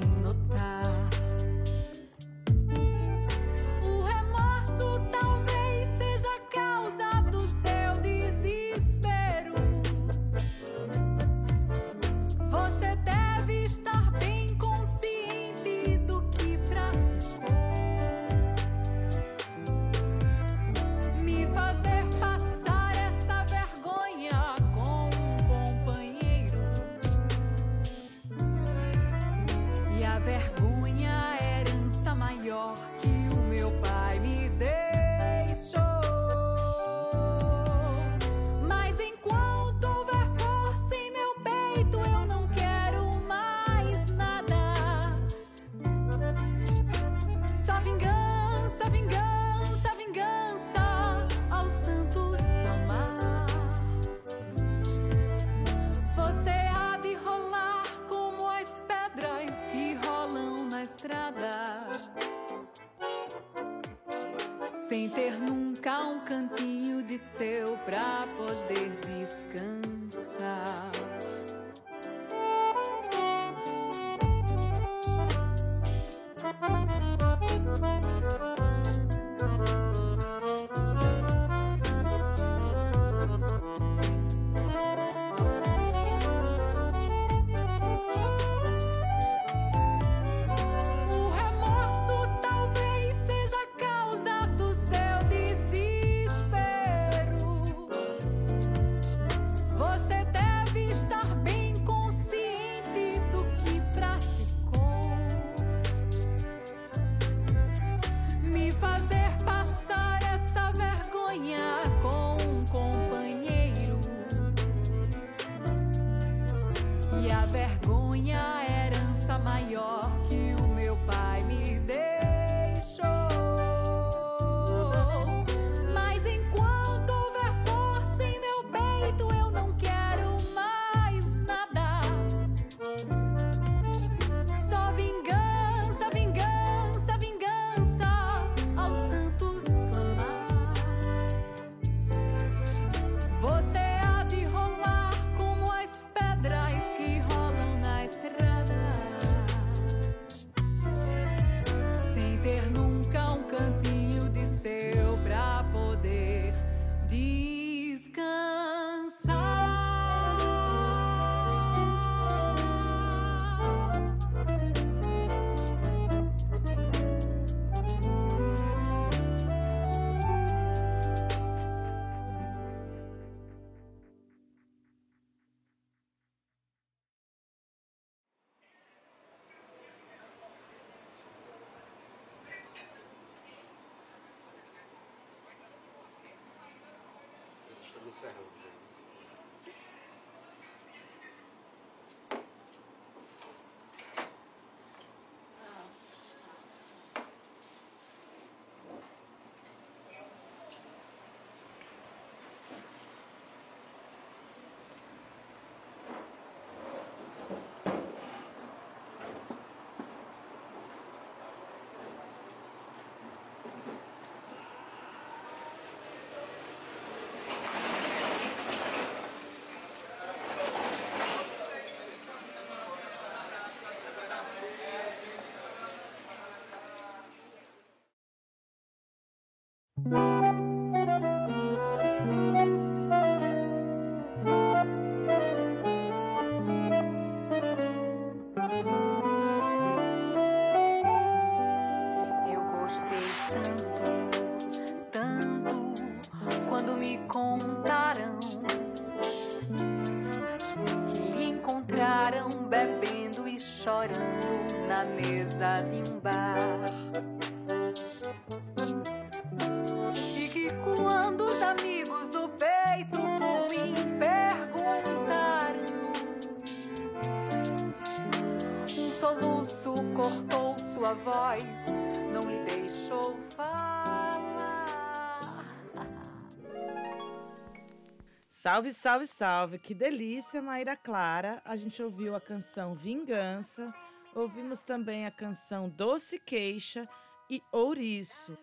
A: Salve, salve, salve. Que delícia, Maíra Clara. A gente ouviu a canção Vingança, ouvimos também a canção Doce Queixa e Ouriço.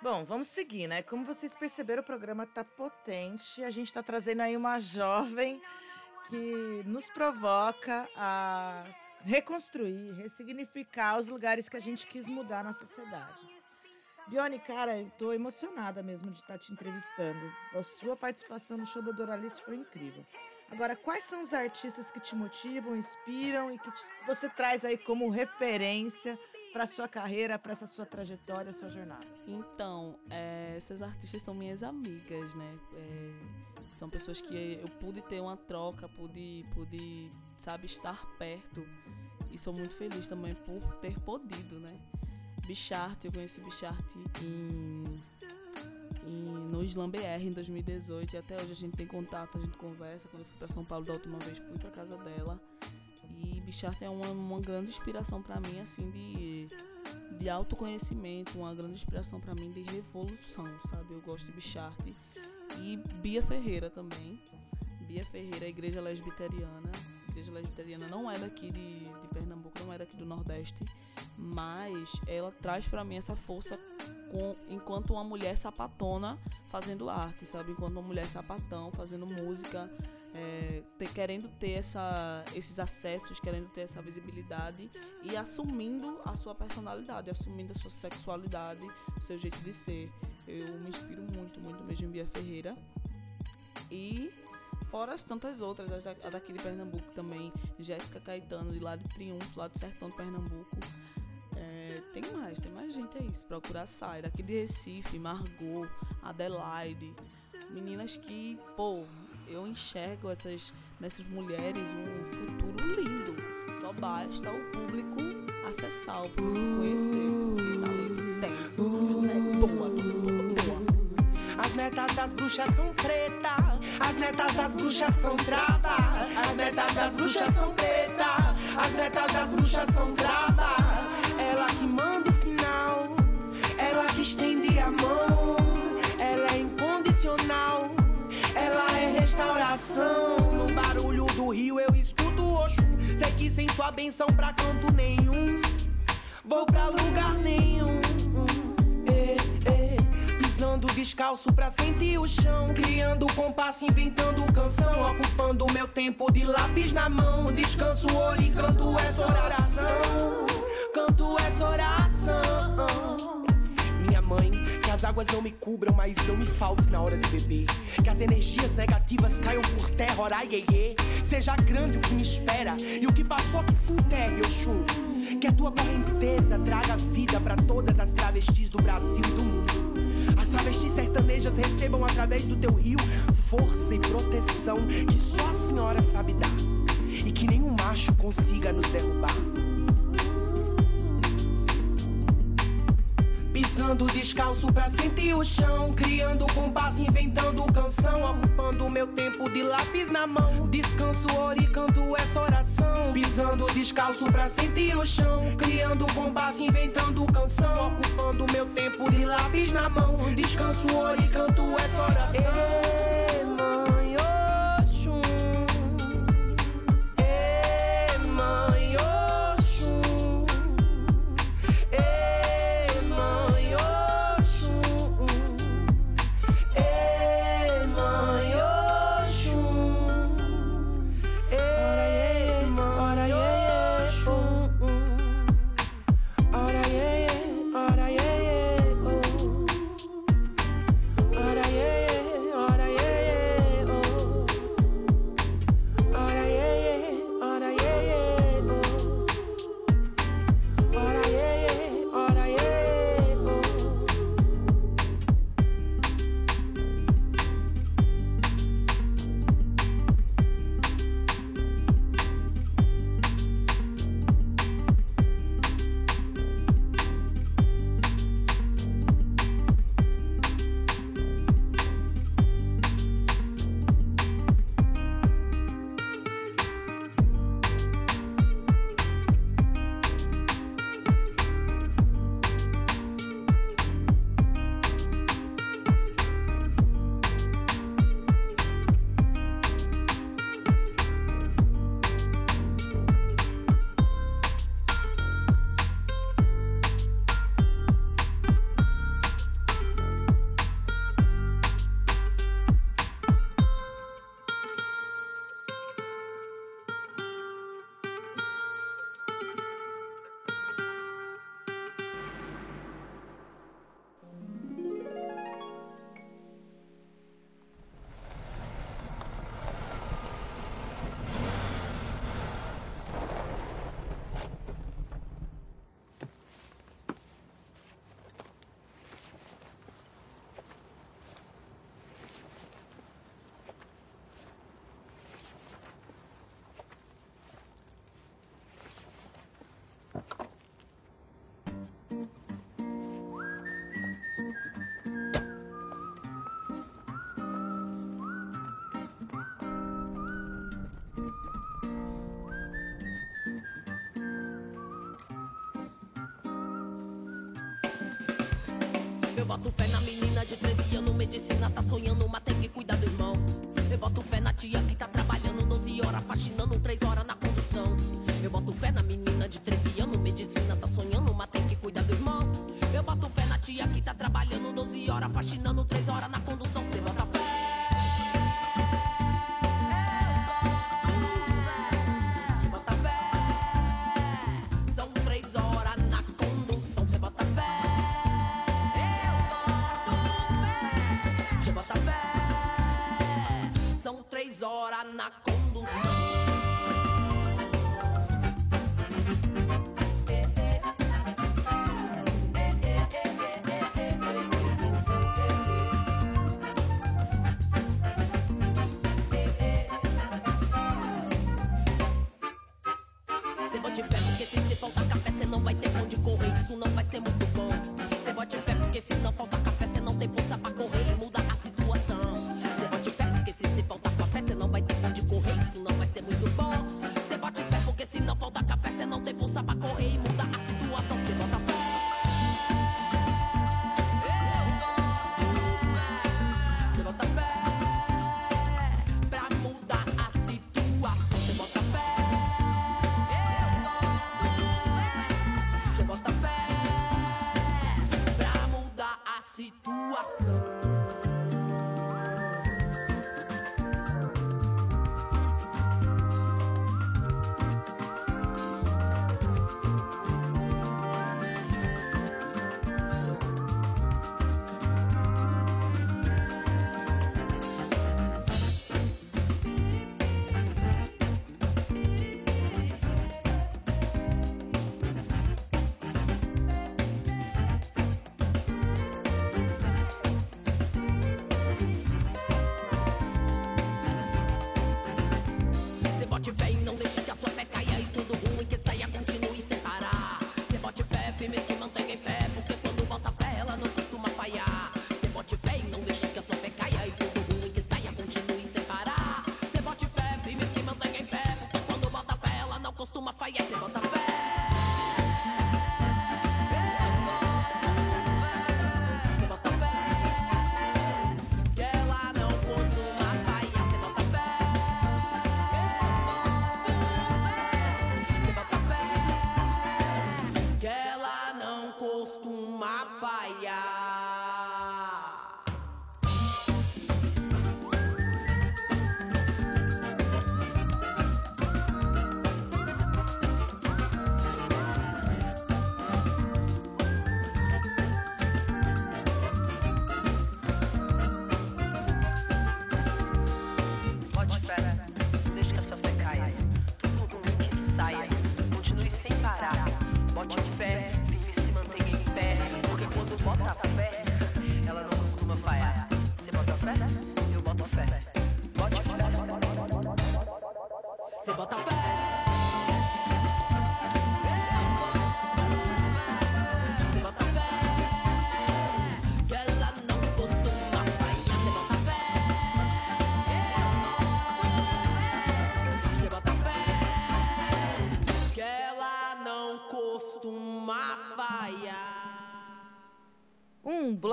A: Bom, vamos seguir, né? Como vocês perceberam, o programa tá potente. A gente tá trazendo aí uma jovem que nos provoca a reconstruir, ressignificar os lugares que a gente quis mudar na sociedade. Bione, cara, eu tô emocionada mesmo de estar te entrevistando. A sua participação no show da Doralice foi incrível. Agora, quais são os artistas que te motivam, inspiram e que te- você traz aí como referência para sua carreira, para essa sua trajetória, sua jornada?
C: Então, é, essas artistas são minhas amigas, né? É, são pessoas que eu pude ter uma troca, pude, pude, sabe, estar perto. E sou muito feliz também por ter podido, né? Bichart, eu conheci Bichart em, em- no Slam BR em 2018 e até hoje a gente tem contato, a gente conversa. Quando eu fui para São Paulo da última vez, fui para casa dela. E Bichart é uma, uma grande inspiração para mim, assim, de, de autoconhecimento, uma grande inspiração para mim de revolução, sabe? Eu gosto de Bichart. E Bia Ferreira também. Bia Ferreira, Igreja Lesbiteriana. Igreja Lesbiteriana não é daqui de, de Pernambuco, não é daqui do Nordeste, mas ela traz para mim essa força com, enquanto uma mulher sapatona fazendo arte, sabe? Enquanto uma mulher sapatão fazendo música, é, ter- querendo ter essa, esses acessos, querendo ter essa visibilidade e assumindo a sua personalidade, assumindo a sua sexualidade, o seu jeito de ser. Eu me inspiro muito, muito mesmo em Bia Ferreira. E fora as tantas outras, a da- daqui de Pernambuco também, Jéssica Caetano, de lá de Triunfo, lá do Sertão de Pernambuco. É, tem mais, tem mais gente aí. Se procurar, sai. Daqui de Recife, Margot, Adelaide. Meninas que, pô, eu enxergo essas, nessas mulheres um futuro lindo. Só basta o público acessar, o público conhecer. Porque talento tem. Tudo boa.
K: As netas das bruxas são preta, as netas das bruxas são trava, as netas das bruxas são preta, as netas das bruxas são trava. Ela que manda o sinal, ela que estende a mão, ela é incondicional, ela é restauração. No barulho do rio eu escuto o Oxum, sei que sem sua benção pra canto nenhum, vou pra lugar nenhum. Pisando descalço pra sentir o chão. Criando compasso, inventando canção. Ocupando meu tempo de lápis na mão. Descanso, ouro e canto essa oração. Canto essa oração. Minha mãe, que as águas não me cubram, mas não me faltes na hora de beber. Que as energias negativas caiam por terra, ora iê, iê. Seja grande o que me espera e o que passou que se enterre, Oxum. Que a tua correnteza traga vida pra todas as travestis do Brasil e do mundo. As travestis sertanejas recebam através do teu rio força e proteção que só a senhora sabe dar. E que nenhum macho consiga nos derrubar. Pisando descalço pra sentir o chão. Criando compasso, inventando canção. Ocupando meu tempo de lápis na mão. Descanso, oro e canto essa oração. Pisando descalço pra sentir o chão. Criando compasso, inventando canção. Ocupando meu tempo de lápis na mão. Descanso, oro e canto essa oração. Ê,
L: faxinando 3 horas na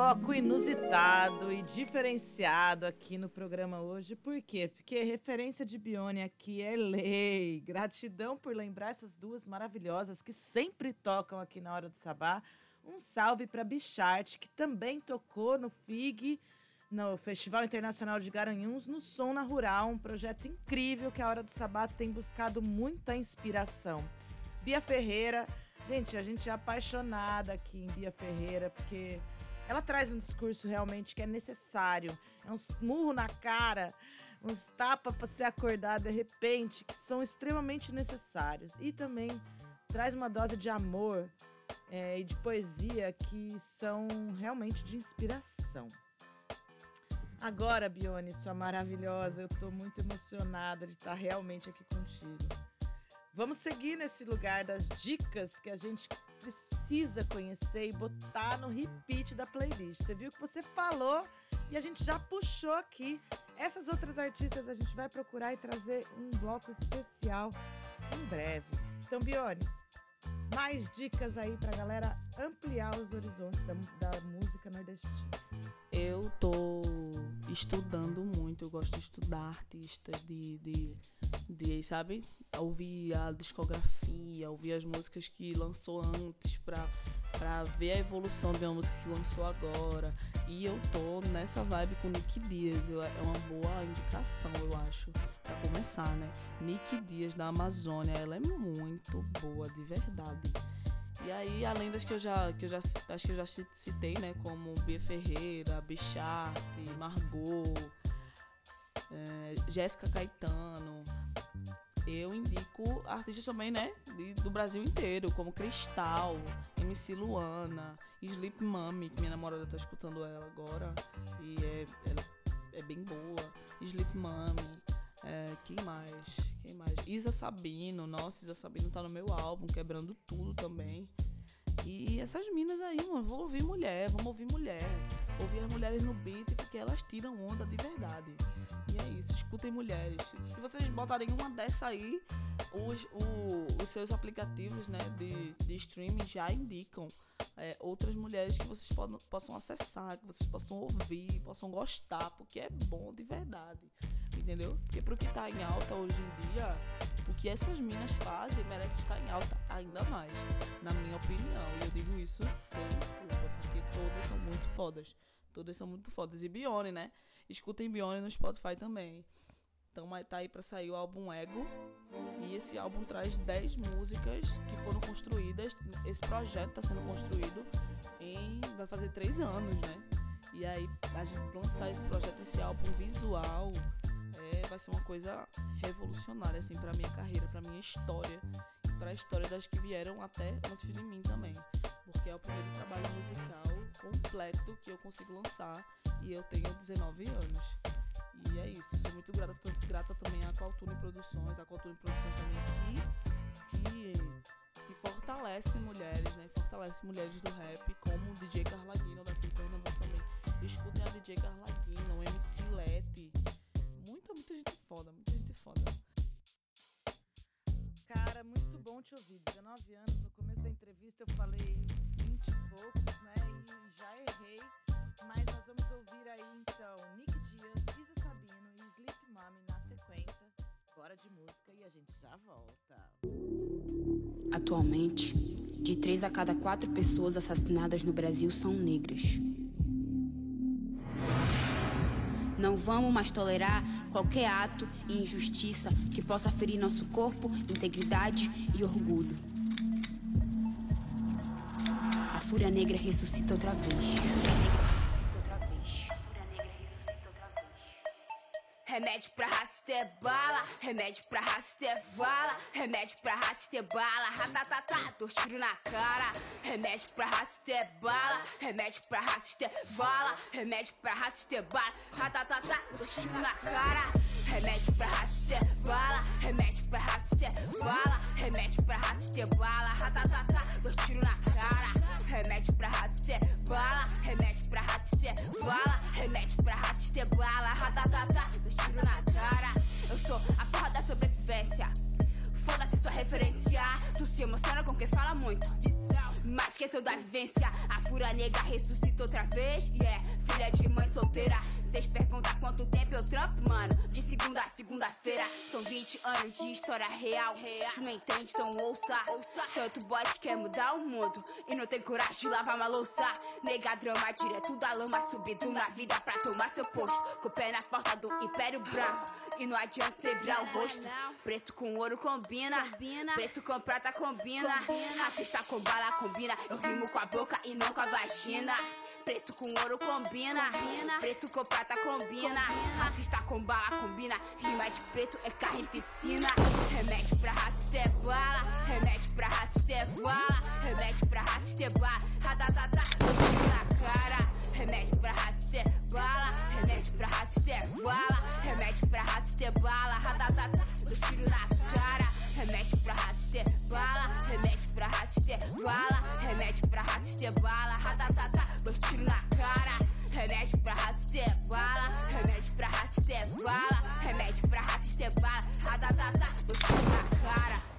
A: bloco inusitado e diferenciado aqui no programa hoje. Por quê? Porque referência de Bione aqui é lei. Gratidão por lembrar essas duas maravilhosas que sempre tocam aqui na hora do sabá. Um salve para Bichart, que também tocou no FIG, no Festival Internacional de Garanhuns, no Som na Rural, um projeto incrível que a Hora do Sabá tem buscado muita inspiração. Bia Ferreira, gente, a gente é apaixonada aqui em Bia Ferreira, porque ela traz um discurso realmente que é necessário. É uns murro na cara, uns tapas para se acordar de repente, que são extremamente necessários. E também traz uma dose de amor é, e de poesia que são realmente de inspiração. Agora, Bione, sua maravilhosa, eu tô muito emocionada de estar realmente aqui contigo. Vamos seguir nesse lugar das dicas que a gente precisa conhecer e botar no repeat da playlist. Você viu que você falou e a gente já puxou aqui. Essas outras artistas a gente vai procurar e trazer um bloco especial em breve. Então, Bione, mais dicas aí pra galera ampliar os horizontes da, da música nordestina.
C: Eu tô estudando muito, eu gosto de estudar artistas, de, de, de sabe, ouvir a discografia, ouvir as músicas que lançou antes pra, pra ver a evolução de uma música que lançou agora. E eu tô nessa vibe com Nick Dias, eu- é uma boa indicação, eu acho, pra começar, né? Nick Dias da Amazônia, ela é muito boa, de verdade. E aí, além das que eu já, que eu já acho que eu já ci- citei, né, como Bia Ferreira, Bicharte, Margot, é, Jéssica Caetano, eu indico artistas também, né, de- do Brasil inteiro, como Cristal, MC Luana, Sleep Mami, que minha namorada tá escutando ela agora, e é, ela é bem boa. Sleep Mami, é, quem mais? Quem mais? Isa Sabino, nossa, Isa Sabino tá no meu álbum, quebrando tudo também. E essas minas aí, mano, vou ouvir mulher, vamos ouvir mulher. Ouvir as mulheres no beat, porque elas tiram onda de verdade. E é isso, escutem mulheres. Se vocês botarem uma dessa aí, os, o- os seus aplicativos né, de, de streaming já indicam é, outras mulheres que vocês podam, possam acessar, que vocês possam ouvir, possam gostar, porque é bom de verdade. Entendeu? Porque pro que tá em alta hoje em dia, o que essas minas fazem merece estar em alta ainda mais, na minha opinião. E eu digo isso sem culpa, porque todas são muito fodas. Todas são muito fodas. E Bione, né? Escutem Bione no Spotify também. Então tá aí pra sair o álbum Ego. E esse álbum traz 10 músicas que foram construídas. Esse projeto tá sendo construído em. vai fazer 3 anos, né? E aí a gente lançar esse projeto, esse álbum visual, é, vai ser uma coisa revolucionária, assim, pra minha carreira, pra minha história. E pra história das que vieram até antes de mim também. Porque é o primeiro trabalho musical completo que eu consigo lançar. E eu tenho 19 anos. E é isso, sou muito grata, grata também à Qualtune Produções, a Qualtune Produções também que, que, que fortalece mulheres, né? Fortalece mulheres do rap, como o DJ Carlaguino daqui de Pernambuco também. Escutem a DJ Carlaguino, o MC Lete. Foda, muita gente foda.
A: Cara, muito bom te ouvir. 19 anos, no começo da entrevista eu falei 20 e poucos, né? E já errei. Mas nós vamos ouvir aí então Nick Dias, Isa Sabino e Sleep Mami na sequência. Bora de música e a gente já volta.
M: Atualmente, de três a cada quatro pessoas assassinadas no Brasil são negras. Não vamos mais tolerar qualquer ato e injustiça que possa ferir nosso corpo, integridade e orgulho. A Fúria Negra ressuscita outra vez.
N: Remédio pra raça ter bala, remédio pra raça ter vala, remédio pra raça ter bala, ratatatá, dois tiros na cara. Remédio pra raça ter bala, remédio pra raça ter bala, remédio pra raça ter bala, ratatatá, dois tiros na cara. Remédio pra raça ter bala, remédio pra raça ter bala, remédio pra raça ter bala, ratatatá, dois tiros na cara. Remédio pra raça ter bala, remédio pra raça ter bala, remédio pra raça ter bala, ratatatá, dois na cara. Eu sou a porra da sobrevivência. Foda-se sua referência. Tu se emociona com quem fala muito. Mas esqueceu da vivência. A fúria negra ressuscita outra vez. Yeah, filha de mãe solteira. Cês perguntam quanto tempo eu trampo, mano. De segunda a segunda-feira. São 20 anos de história real. Se não entende, então ouça. Tanto boy que quer mudar o mundo. E não tem coragem de lavar uma louça. Nega drama direto da lama. Subido na vida pra tomar seu posto. Com o pé na porta do Império Branco. E não adianta cê virar o rosto. Preto com ouro combina. Preto com prata combina. Racista com bala combina. Eu rimo com a boca e não com a vagina. Preto com ouro combina. Preto com prata combina. Racista com bala combina. Rima de preto é carnificina. Remédio pra raça ter bala. Remédio pra raça ter bala. Remédio pra raça ter bala. Tiros na cara. Remédio pra raça ter bala. Remédio pra raça ter bala. Remédio pra raça ter bala. Ratatata, dois tiros na cara. Remédio pra raça bala. Remédio pra raça bala. Remédio pra raça bala. Ratatata, dois tiros na cara. Remédio pra raça bala. Remédio pra raça bala. Remédio pra raça bala. Ratatata, dois tiros na cara.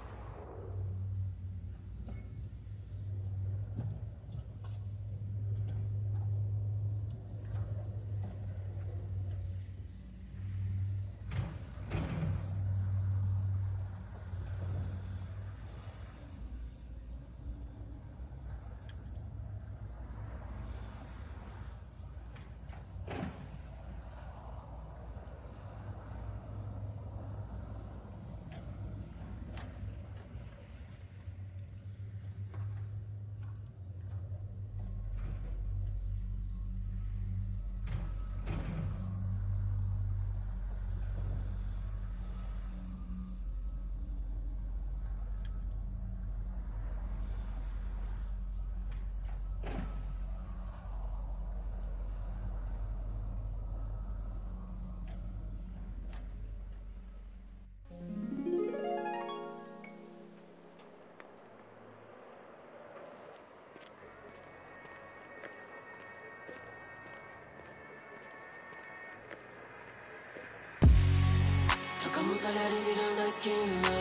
O: Trocamos olhares irando a esquina.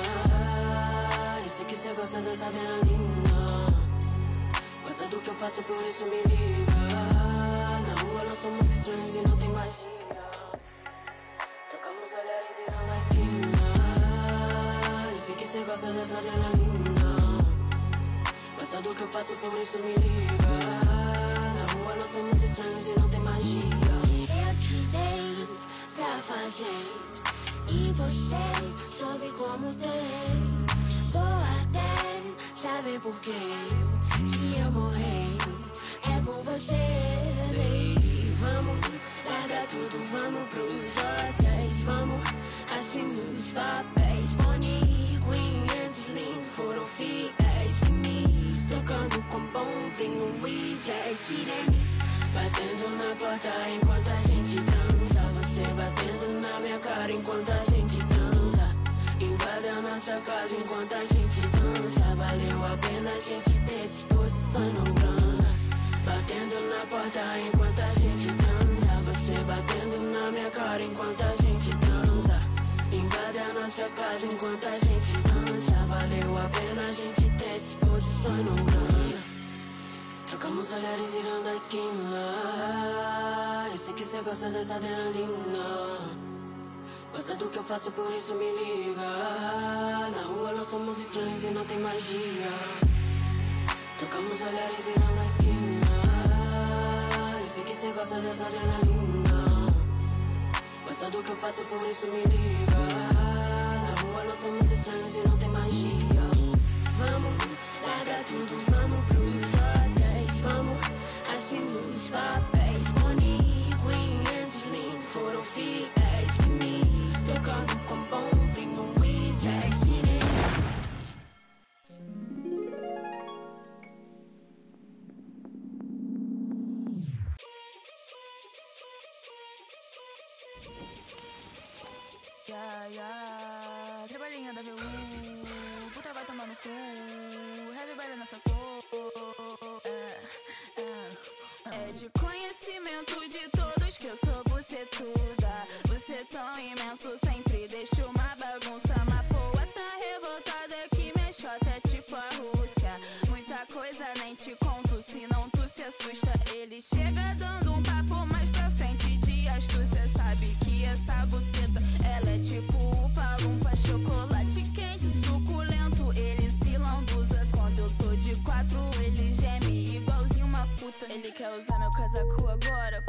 O: Eu sei que cê gosta dessa adrenalina. Gosta do que eu faço, por isso me liga. Na rua nós somos estranhos e não tem magia. Trocamos olhares irando a esquina. Eu sei que cê gosta dessa adrenalina. Gosta do que eu faço, por isso me liga. Na rua nós somos estranhos e não tem magia.
P: Você soube como tem Vou até saber por quê Se eu morrer É por você
O: Baby, vamos largar tudo, vamos pros hotéis. Vamos assinar os papéis. Bonnie Queen e Slim foram fiéis. Finis tocando com bom vinho e jazz. Sirene batendo na porta enquanto a gente transa. Você batendo na minha cara enquanto a nossa casa enquanto a gente dança. Valeu a pena a gente ter disposição e não grana. Batendo na porta enquanto a gente transa. Você batendo na minha cara enquanto a gente transa. Invade a nossa casa enquanto a gente dança. Valeu a pena a gente ter disposição e não grana. Trocamos olhares irando a esquina. Eu sei que cê gosta dessa adrenalina. Gosta do que eu faço, por isso me liga. Na rua nós somos estranhos e não tem magia. Trocamos olhares irando a esquina. Eu sei que cê gosta dessa adrenalina. Gosta do que eu faço, por isso me liga. Na rua nós somos estranhos e não tem magia. Vamos largar tudo, vamos pros hotéis. Vamos assinar os papéis.
Q: Ya, ya, trabalhinha da VU, puta vai tomar no cu, heavy baile nessa cor. É, é, é de conhecimento de todos que eu sou bucetuda. Bucetão imenso, sempre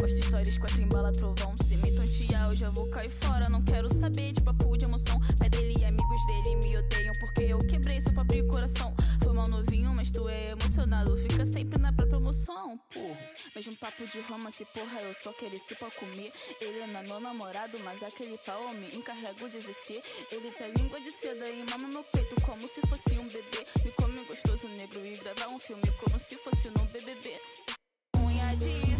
Q: agora. Posta stories, quatro embala, trovão. Se me tontear, eu já vou cair fora. Não quero saber de papo de emoção. Pai dele e amigos dele me odeiam porque eu quebrei seu pobre coração. Foi mal novinho, mas tu é emocionado. Fica sempre na própria emoção, porra. Mesmo papo de romance, porra, eu só queria se pra comer. Ele é meu namorado, mas aquele pau me encarrego de exercer. Ele tem língua de seda e mama meu peito como se fosse um bebê. Me come gostoso negro e gravar um filme como se fosse no BBB. Unha de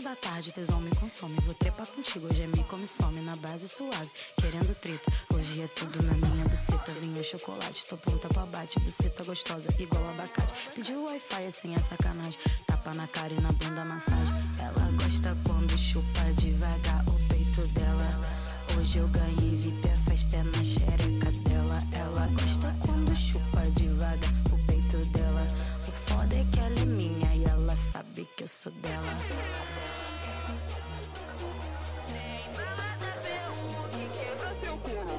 O: cinco da tarde, teus homens consomem. Vou trepar contigo, hoje é me come some na base suave, querendo treta. Hoje é tudo na minha buceta, vinho chocolate, tô pronta pra bate, buceta gostosa, igual abacate. Pediu Wi-Fi assim é sacanagem, tapa na cara e na bunda massagem. Ela gosta quando chupa devagar o peito dela. Hoje eu ganhei VIP, a festa é na xereca dela. Ela gosta quando chupa devagar o peito dela. O foda é que ela é minha e ela sabe que eu sou dela.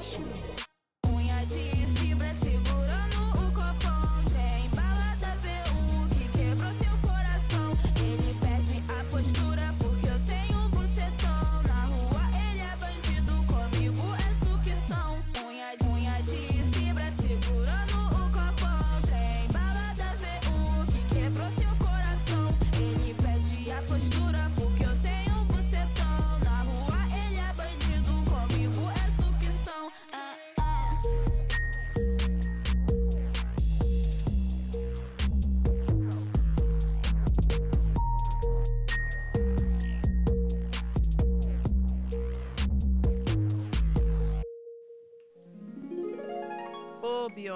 Q: Seu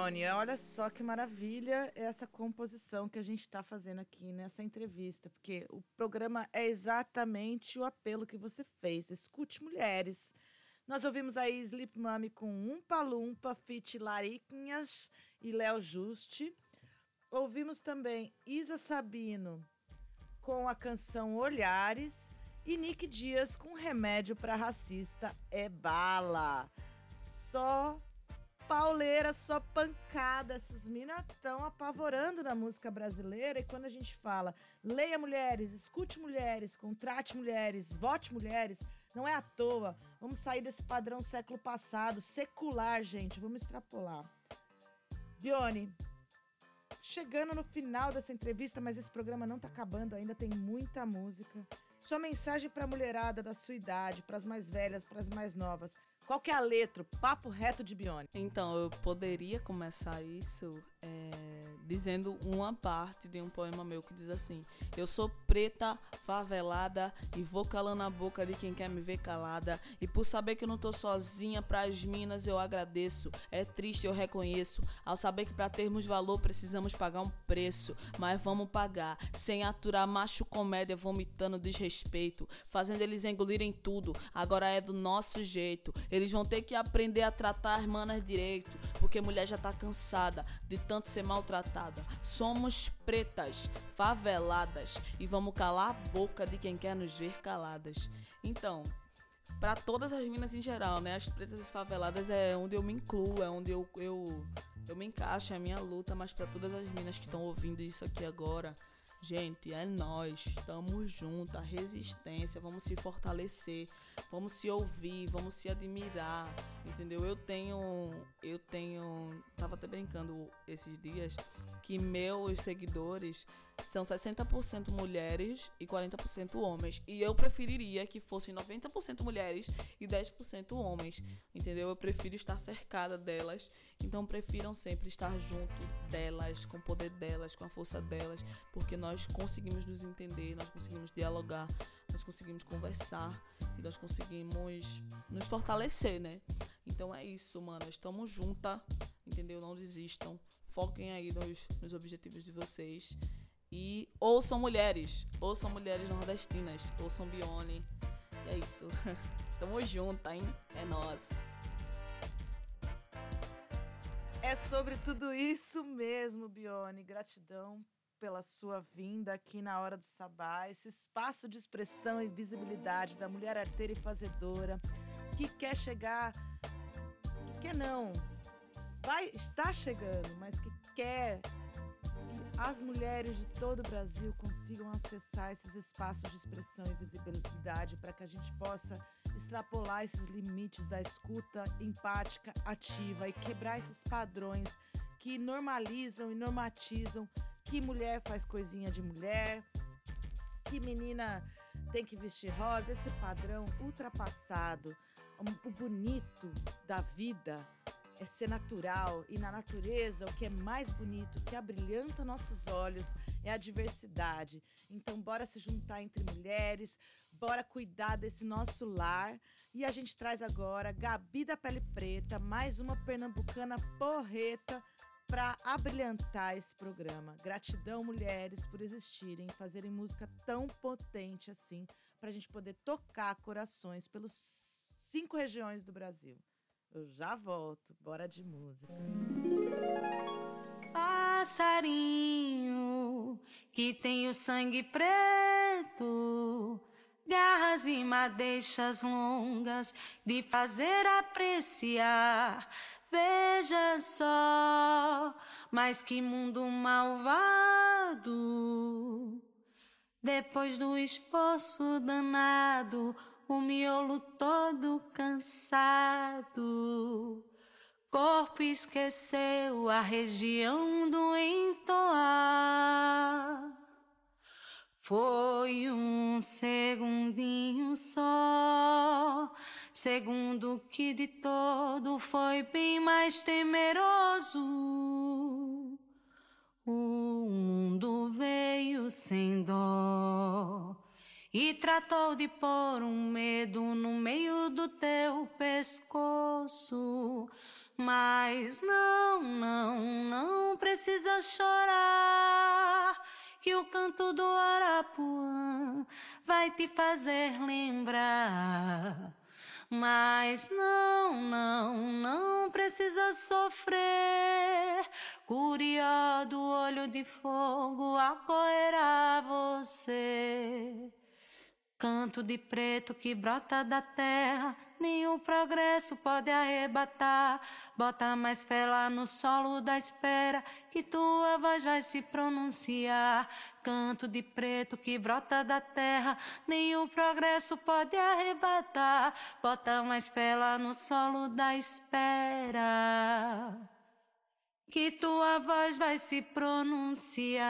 A: Bione, olha só que maravilha essa composição que a gente está fazendo aqui nessa entrevista, porque o programa é exatamente o apelo que você fez. Escute mulheres. Nós ouvimos aí Sleep Mami com Umpa Lumpa, Fit Lariquinhas e Léo Juste. Ouvimos também Isa Sabino com a canção Olhares e Nick Dias com Remédio para Racista é Bala. Só pauleira, só pancada. Essas minas estão apavorando na música brasileira. E quando a gente fala leia mulheres, escute mulheres, contrate mulheres, vote mulheres, não é à toa. Vamos sair desse padrão século passado, secular, gente. Vamos extrapolar. Bione, chegando no final dessa entrevista, mas esse programa não tá acabando ainda, tem muita música. Sua mensagem pra mulherada da sua idade, pras mais velhas, pras mais novas. Qual que é a letra? Papo reto de Bione.
C: Então, eu poderia começar isso é, dizendo uma parte de um poema meu que diz assim: Eu sou preta, favelada e vou calando a boca de quem quer me ver calada. E por saber que eu não tô sozinha, pras minas eu agradeço. É triste, eu reconheço. Ao saber que para termos valor precisamos pagar um preço. Mas vamos pagar, sem aturar macho comédia vomitando desrespeito, fazendo eles engolirem tudo. Agora é do nosso jeito. Eles vão ter que aprender a tratar as manas direito, porque mulher já tá cansada de tanto ser maltratada. Somos pretas, faveladas e vamos calar a boca de quem quer nos ver caladas. Então, para todas as minas em geral, né? As pretas e faveladas é onde eu me incluo, é onde eu eu, eu me encaixo, é a minha luta, mas para todas as minas que estão ouvindo isso aqui agora, Gente, é nós, estamos juntos, a resistência, vamos se fortalecer, vamos se ouvir, vamos se admirar, entendeu? Eu tenho, eu tenho, tava até brincando esses dias que meus seguidores são 60% mulheres e 40% homens. E eu preferiria que fossem 90% mulheres e 10% homens. Entendeu? Eu prefiro estar cercada delas. Então prefiram sempre estar junto delas, com o poder delas, com a força delas, porque nós conseguimos nos entender, nós conseguimos dialogar, nós conseguimos conversar e nós conseguimos nos fortalecer, né? Então é isso, mano. Estamos juntas, entendeu? Não desistam. Foquem aí nos, nos objetivos de vocês. E ouçam mulheres, ouçam mulheres nordestinas, ouçam Bione. E é isso. Tamo junto, hein? É nós.
A: É sobre tudo isso mesmo, Bione. Gratidão pela sua vinda aqui na Hora do Sabá, esse espaço de expressão e visibilidade da mulher arteira e fazedora que quer chegar, que quer não, vai está chegando, mas que quer que as mulheres de todo o Brasil consigam acessar esses espaços de expressão e visibilidade para que a gente possa extrapolar esses limites da escuta empática ativa e quebrar esses padrões que normalizam e normatizam que mulher faz coisinha de mulher, que menina tem que vestir rosa, esse padrão ultrapassado, o bonito da vida é ser natural e na natureza o que é mais bonito, que abrilhanta nossos olhos é a diversidade. Então bora se juntar entre mulheres, bora cuidar desse nosso lar e a gente traz agora Gabi da Pele Preta, mais uma pernambucana porreta para abrilhantar esse programa. Gratidão, mulheres, por existirem, fazerem música tão potente assim, para a gente poder tocar corações pelos cinco regiões do Brasil. Eu já volto, bora de música.
H: Passarinho que tem o sangue preto, garras e madeixas longas de fazer apreciar. Veja só, mas que mundo malvado. Depois do esforço danado, o miolo todo cansado. Corpo esqueceu a região do entoar. Foi um segundinho só, segundo que de todo foi bem mais temeroso. O mundo veio sem dó e tratou de pôr um medo no meio do teu pescoço. Mas não, não, não precisa chorar. Que o canto do Arapuã vai te fazer lembrar. Mas não, não, não precisa sofrer. Curió do olho de fogo acorrerá você. Canto de preto que brota da terra, nenhum progresso pode arrebatar. Bota mais fé lá no solo da espera, que tua voz vai se pronunciar. Canto de preto que brota da terra, nenhum progresso pode arrebatar. Bota mais fé lá no solo da espera, que tua voz vai se pronunciar.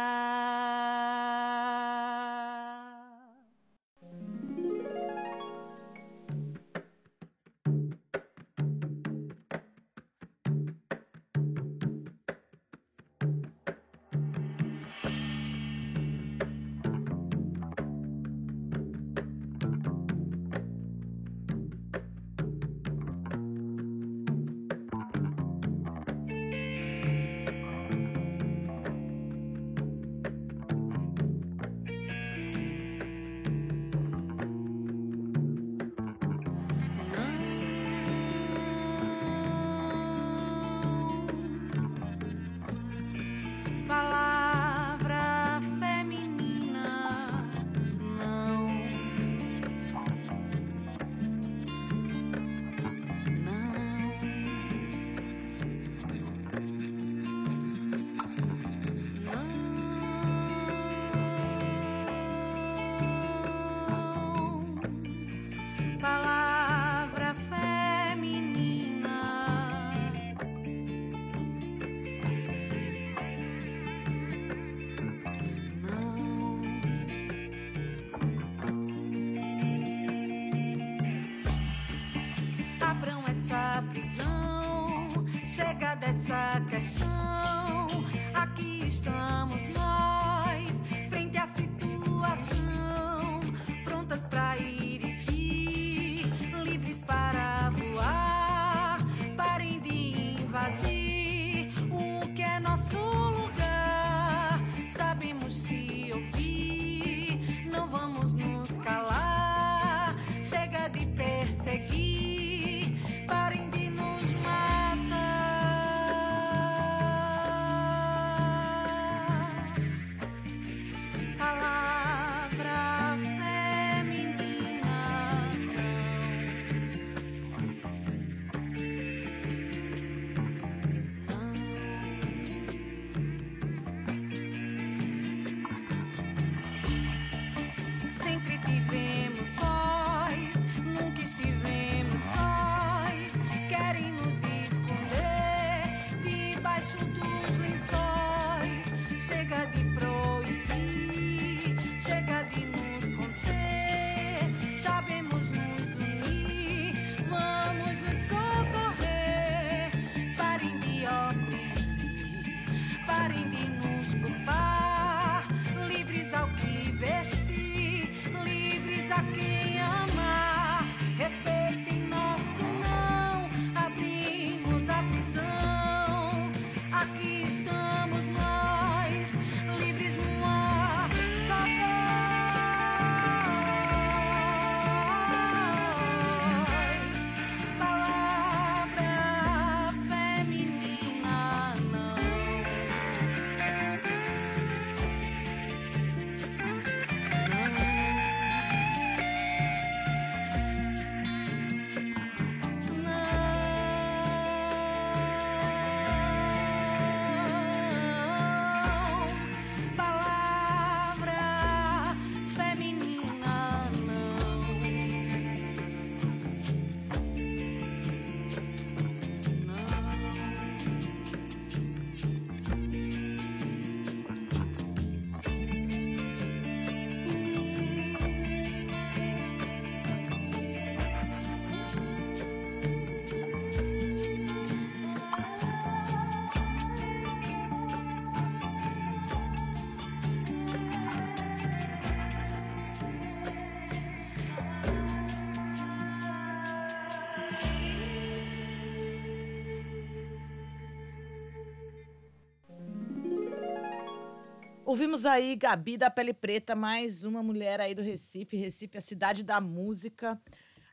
A: Ouvimos aí Gabi da Pele Preta, mais uma mulher aí do Recife. Recife, a cidade da música.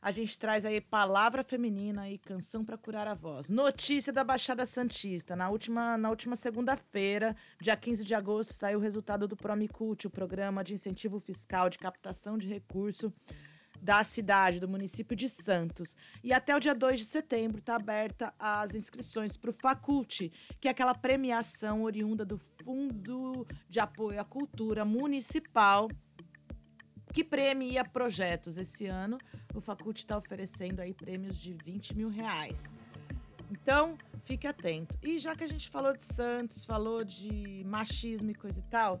A: A gente traz aí palavra feminina e canção para curar a voz. Notícia da Baixada Santista. Na última, na última segunda-feira, dia 15 de agosto, saiu o resultado do Promicult, o programa de incentivo fiscal de captação de recurso da cidade, do município de Santos. E até o dia 2 de setembro está aberta as inscrições para o Faculte, que é aquela premiação oriunda do Fundo de Apoio à Cultura Municipal que premia projetos. Esse ano, o Faculte está oferecendo aí prêmios de 20 mil reais. Então, fique atento. E já que a gente falou de Santos, falou de machismo e coisa e tal,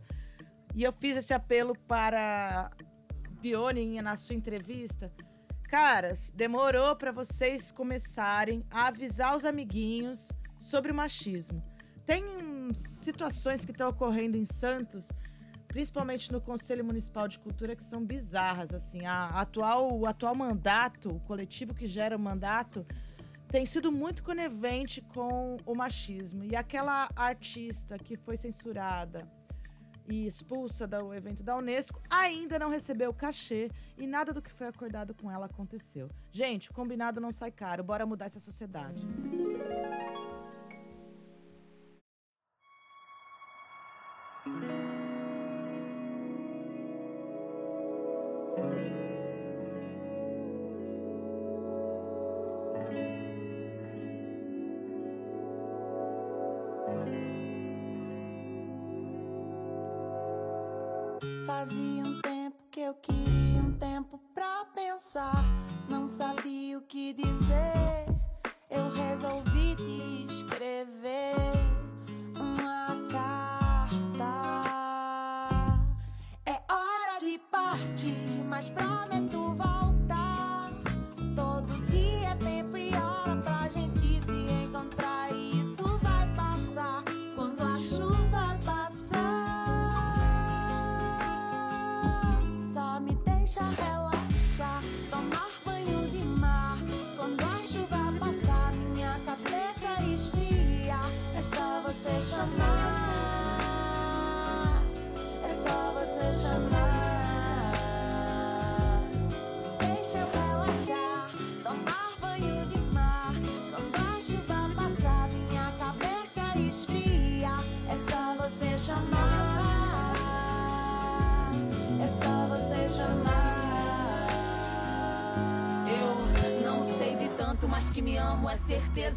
A: e eu fiz esse apelo para Bione na sua entrevista, caras, demorou para vocês começarem a avisar os amiguinhos sobre o machismo. Tem situações que estão ocorrendo em Santos, principalmente no Conselho Municipal de Cultura, que são bizarras. Assim, a atual, o atual mandato, o coletivo que gera o mandato, tem sido muito conivente com o machismo. E aquela artista que foi censurada e expulsa do evento da Unesco, ainda não recebeu o cachê e nada do que foi acordado com ela aconteceu. Gente, combinado não sai caro, bora mudar essa sociedade.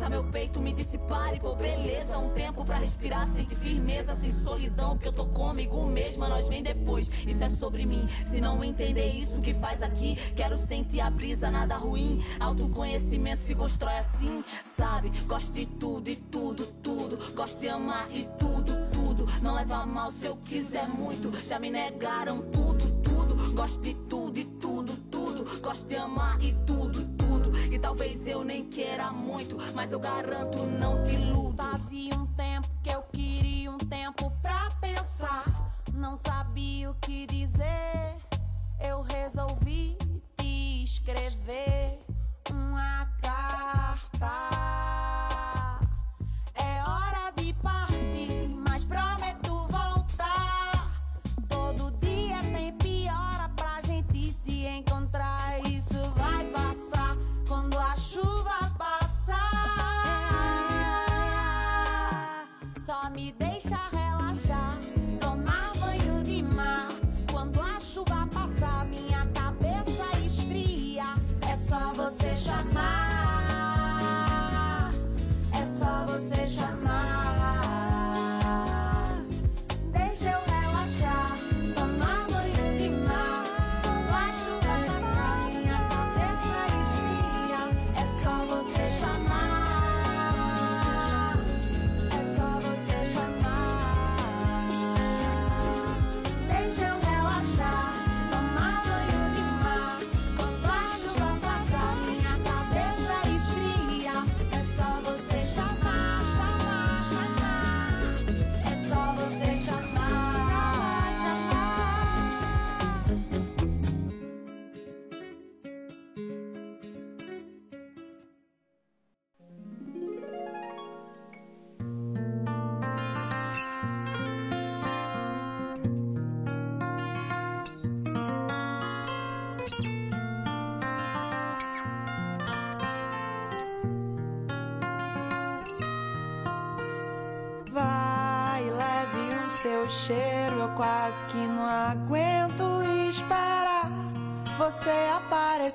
C: Certeza. Meu peito me dissipare, pô, beleza. Um tempo pra respirar, sem de firmeza, sem solidão. Que eu tô comigo mesma, nós vem depois. Isso é sobre mim. Se não entender isso que faz aqui, quero sentir a brisa, nada ruim. Autoconhecimento se constrói assim, sabe? Gosto de tudo e tudo, tudo. Gosto de amar e tudo, tudo. Não leva mal se eu quiser muito. Já me negaram tudo, tudo. Gosto de tudo e tudo, tudo. Gosto de amar e muito, mas eu garanto não te iludo.
R: Fazia um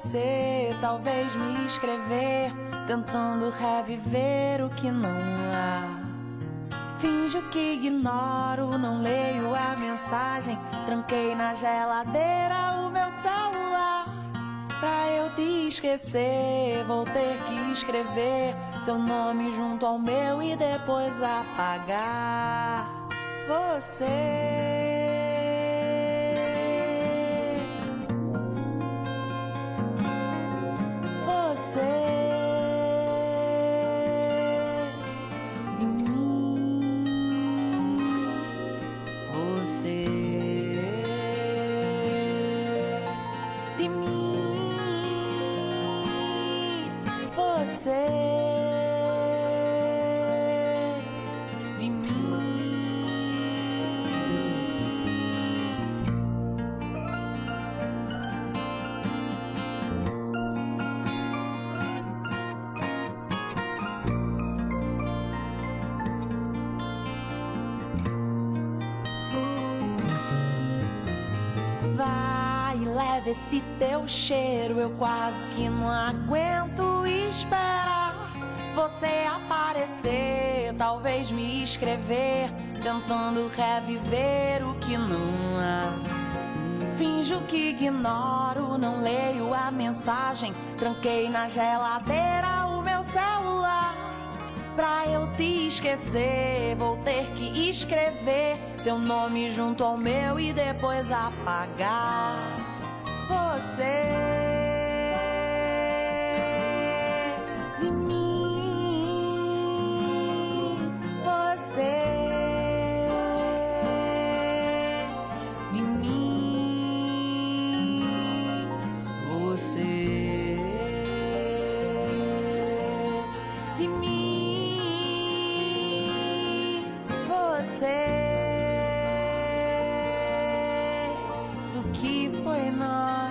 R: aparecer, talvez me escrever, tentando reviver o que não há. Finjo que ignoro, não leio a mensagem. Tranquei na geladeira o meu celular. Pra eu te esquecer, vou ter que escrever seu nome junto ao meu e depois apagar você. Você cheiro, eu quase que não aguento esperar você aparecer, talvez me escrever, tentando reviver o que não há. Finjo que ignoro, não leio a mensagem, tranquei na geladeira o meu celular. Pra eu te esquecer, vou ter que escrever teu nome junto ao meu e depois apagar você. De mim, você. De mim, você. De mim, você do que foi nós.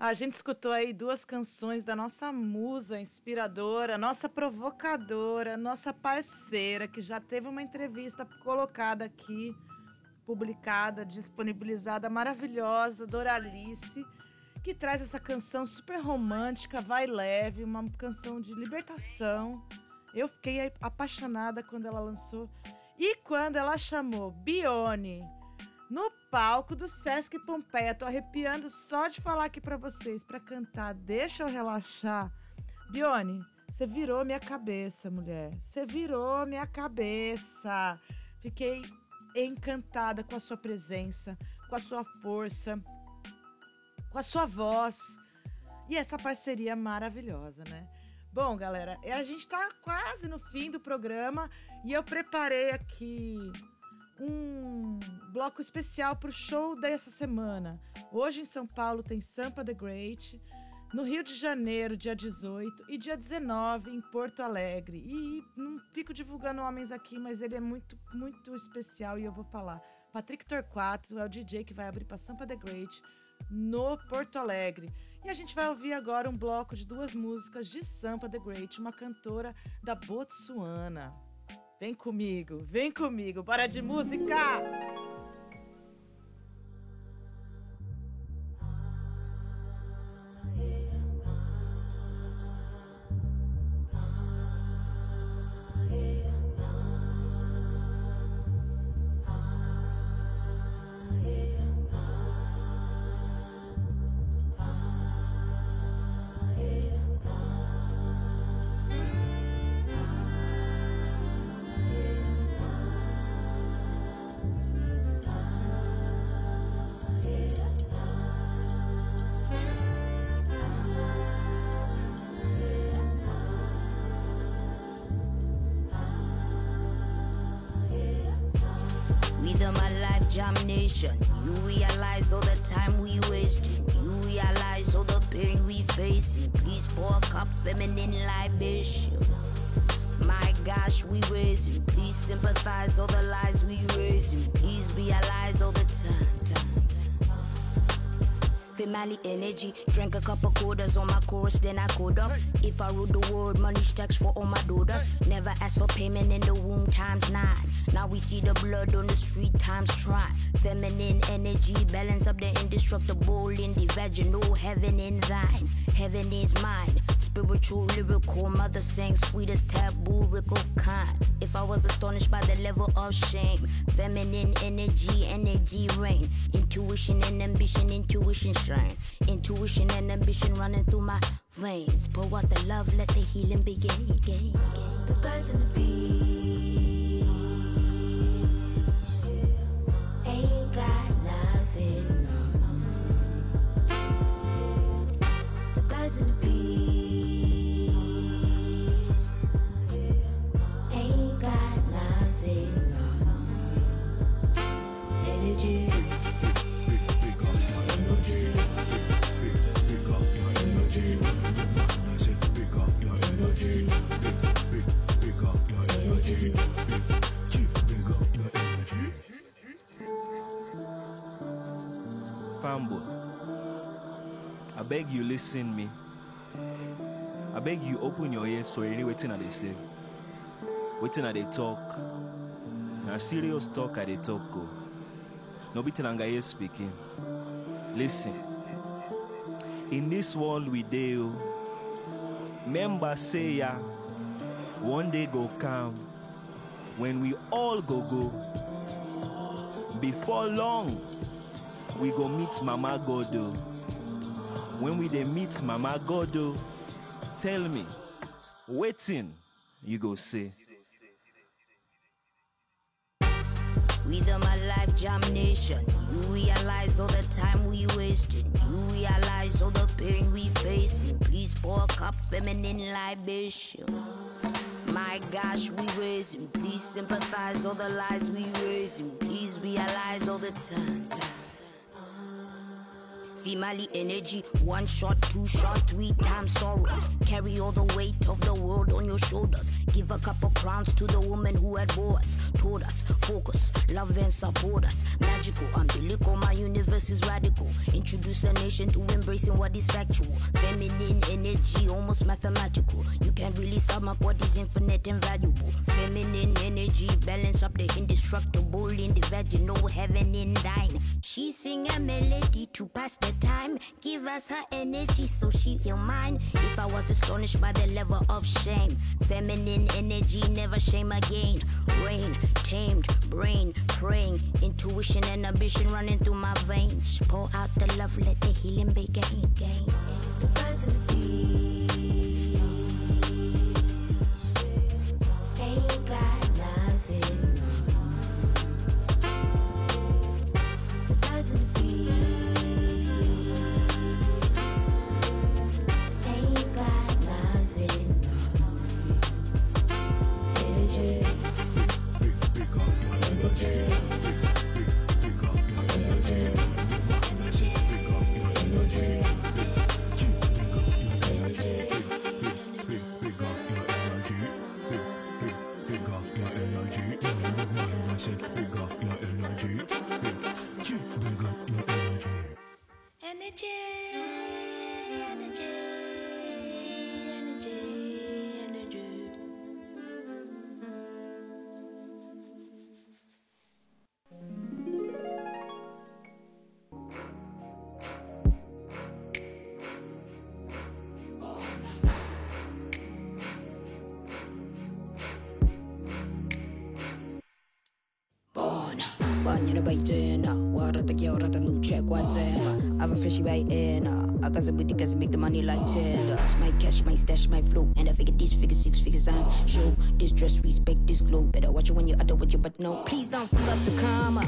A: A gente escutou aí duas canções da nossa musa inspiradora, nossa provocadora, nossa parceira, que já teve uma entrevista colocada aqui, publicada, disponibilizada, maravilhosa, Doralice, que traz essa canção super romântica, vai leve, uma canção de libertação. Eu fiquei apaixonada quando ela lançou. E quando ela chamou Bione no palco do Sesc Pompeia. Tô arrepiando só de falar aqui pra vocês, pra cantar. Deixa eu relaxar. Bione, você virou minha cabeça, mulher. Você virou minha cabeça. Fiquei encantada com a sua presença, com a sua força, com a sua voz. E essa parceria maravilhosa, né? Bom, galera, a gente tá quase no fim do programa e eu preparei aqui um bloco especial para o show dessa semana. Hoje em São Paulo tem Sampa the Great, no Rio de Janeiro, dia 18, e dia 19 em Porto Alegre. E não fico divulgando homens aqui, mas ele é muito, muito especial e eu vou falar. Patrick Torquato é o DJ que vai abrir para Sampa the Great no Porto Alegre. E a gente vai ouvir agora um bloco de duas músicas de Sampa the Great, uma cantora da Botsuana. Vem comigo, vem comigo, bora de música!
S: Family energy, drank a couple quarters on my chorus, then I code up. If I rule the world, money stacks for all my daughters. Never ask for payment in the womb times nine. Now we see the blood on the street times try. Feminine energy, balance up the indestructible in the vaginal. Heaven in thine, heaven is mine. Spiritual, lyrical, mother sang sweetest taboo, rickle kind. If I was astonished by the level of shame, feminine energy, energy reign. Intuition and ambition, intuition shine. Intuition and ambition running through my veins. Pour out the love, let the healing begin. The birds and the bees
T: you listen me. I beg you open your ears for any waiting at they say. Waiting at they talk. Now serious talk at they talk go. No beating anga here speaking. Listen. In this world we deal, oh, member say ya, one day go come when we all go go. Before long, we go meet Mama Godo. Oh. When we dey meet Mama Godo, oh, tell me, waiting, you go say.
S: My life jam nation. You realize all the time we wasting. You realize all the pain we facing. Please pour a cup feminine libation. My gosh, we raising. Please sympathize all the lies we raising. Please realize all the time. Female energy, one shot, two shot, three times sorrows. Carry all the weight of the world on your shoulders. Give a couple crowns to the woman who had bore us, told us, focus, love and support us. Magical, umbilical, my universe is radical. Introduce the nation to embracing what is factual. Feminine energy, almost mathematical. You can't really sum up what is infinite and valuable. Feminine energy, balance up the indestructible in the vaginal heaven in thine. She sing a melody to pass the time. Give us her energy so she feel mine. If I was astonished by the level of shame, feminine energy never shame again. Rain, tamed, brain, praying, intuition and ambition running through my veins. Pour out the love, let the healing begin. Gain. Ain't got energy, energy, energy, energy. Born, born in a baiting now zena. Have a fishy bite in, I got some booty cause make the money like tenders. My cash, my stash, my flow, and I figure these figures, six figures I'm show. This dress, respect this glow. Better watch it when you utter with your but no. Please don't fuck up the karma.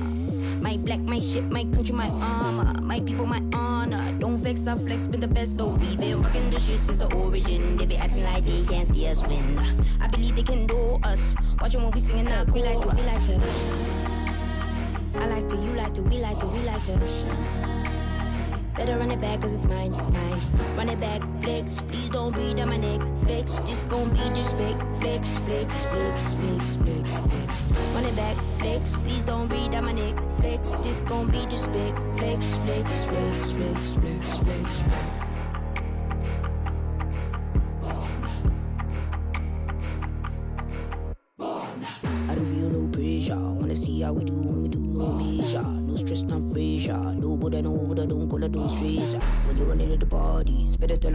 S: My black, my shit, my country, my armor. My people, my honor. Don't vex, I flex, been the best though. We been rocking the shit since the origin. They be acting like they can't see us win. I believe they can do us. Watching when we singing us, we like we like to. I like to, you like to, we like to, we like to. Better run it back, cause it's mine, mine. Run it back, flex. Please don't breathe on my neck. Flex, this gon' be just flex, flex, flex, flex, flex, flex, flex. Run it back, flex. Please don't breathe on my neck. Flex, this gon' be just flex, flex, flex, flex, flex, flex, flex, flex. I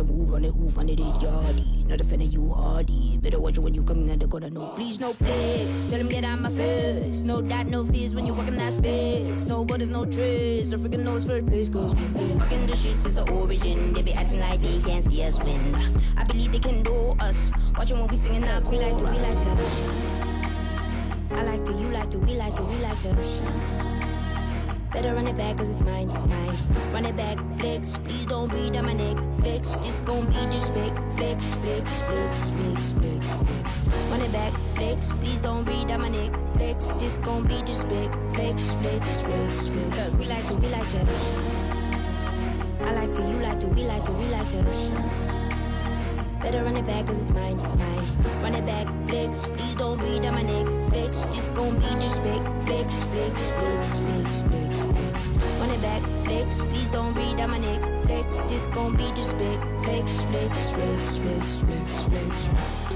S: who run it, who find it, it yardy. Not offending you hardy. Better watch it when you coming at the corner. No, please, no place. Tell them get out my face. No doubt, no fears when you walk in that space. No borders, no trace. No freaking knows first place, cause we've been the streets since the origin. They be acting like they can't see us win. I believe they can know us. Watching when we singing out, we like to, we like to. I like to, you like to, we like to, we like to. Better run it back, cause it's mine, mine. Run it back, flex. Please don't breathe on my neck. Flex, this gon' be just flex, flex, flex, flex, flex, flex. Run it back, flex. Please don't breathe on my neck. Flex, this gon' be just flex, flex, flex, flex, flex. Cause we like to, we like to. I like to, you like to, we like to, we like to. Better run it back, cause it's mine, mine. Run it back, fix. Please don't read on my neck, fix. Just gon' be just big. fix, fix, fix, fix, fix. Run it back, fix. Please don't read on my neck, fix. Just gon' be just big. fix, fix, fix, fix, fix, fix.
A: fix.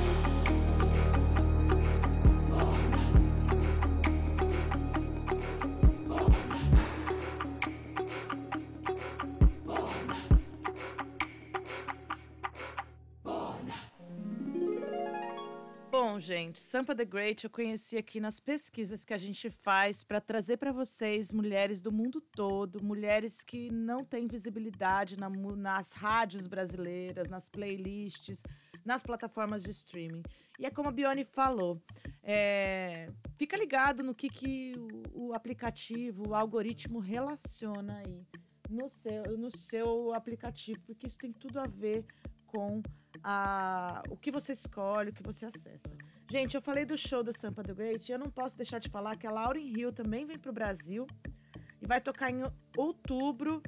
A: Gente, Sampa the Great eu conheci aqui nas pesquisas que a gente faz para trazer para vocês mulheres do mundo todo, mulheres que não têm visibilidade na nas rádios brasileiras, nas playlists, nas plataformas de streaming. E é como a Bione falou, é, fica ligado no que, que o, o aplicativo, o algoritmo relaciona aí no seu, no seu aplicativo, porque isso tem tudo a ver com a, o que você escolhe, o que você acessa. Gente, eu falei do show do Sampa the Great e eu não posso deixar de falar que a Lauryn Hill também vem pro Brasil e vai tocar em outubro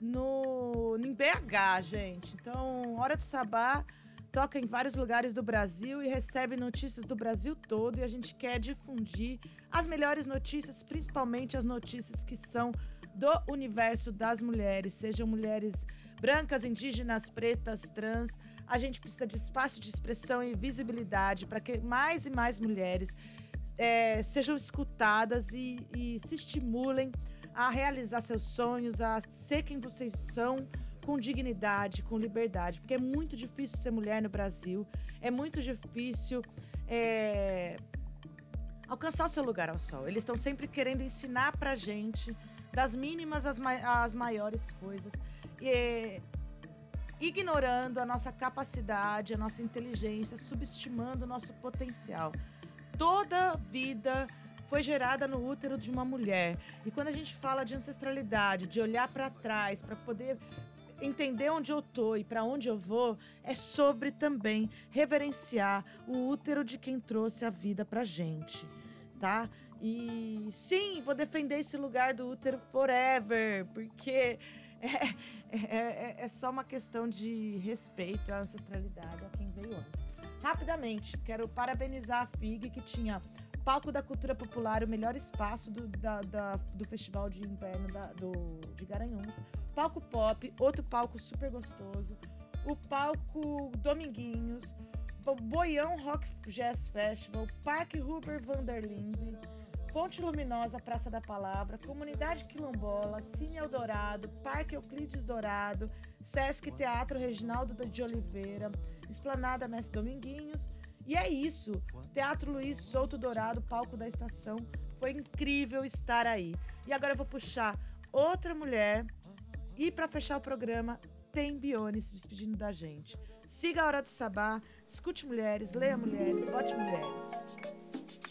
A: no, em BH, gente. Então, Hora do Sabá toca em vários lugares do Brasil e recebe notícias do Brasil todo e a gente quer difundir as melhores notícias, principalmente as notícias que são do universo das mulheres, sejam mulheres brancas, indígenas, pretas, trans. A gente precisa de espaço de expressão e visibilidade para que mais e mais mulheres eh, sejam escutadas e, e se estimulem a realizar seus sonhos, a ser quem vocês são com dignidade, com liberdade, porque é muito difícil ser mulher no Brasil, é muito difícil eh, alcançar o seu lugar ao sol. Eles estão sempre querendo ensinar pra gente, das mínimas às, às maiores coisas, e, ignorando a nossa capacidade, a nossa inteligência, subestimando o nosso potencial. Toda vida foi gerada no útero de uma mulher. E quando a gente fala de ancestralidade, de olhar para trás, para poder entender onde eu tô e para onde eu vou, é sobre também reverenciar o útero de quem trouxe a vida pra gente, tá? E sim, vou defender esse lugar do útero forever, porque é, é, é- é só uma questão de respeito à ancestralidade, a quem veio antes. Rapidamente, quero parabenizar a FIG, que tinha Palco da Cultura Popular, o melhor espaço do, da- da- do Festival de Inverno da- do, de Garanhuns. Palco Pop, outro palco super gostoso. O palco Dominguinhos, Boião Rock Jazz Festival, Parque Huber Vanderlinde, Ponte Luminosa, Praça da Palavra, Comunidade Quilombola, Cine Eldorado, Parque Euclides Dourado, Sesc Teatro Reginaldo de Oliveira, Esplanada Mestre Dominguinhos. E é isso. Teatro Luiz Souto Dourado, palco da estação. Foi incrível estar aí. E agora eu vou puxar outra mulher. E para fechar o programa, tem Bione se despedindo da gente. Siga a Hora do Sabá, escute mulheres, leia mulheres, vote mulheres.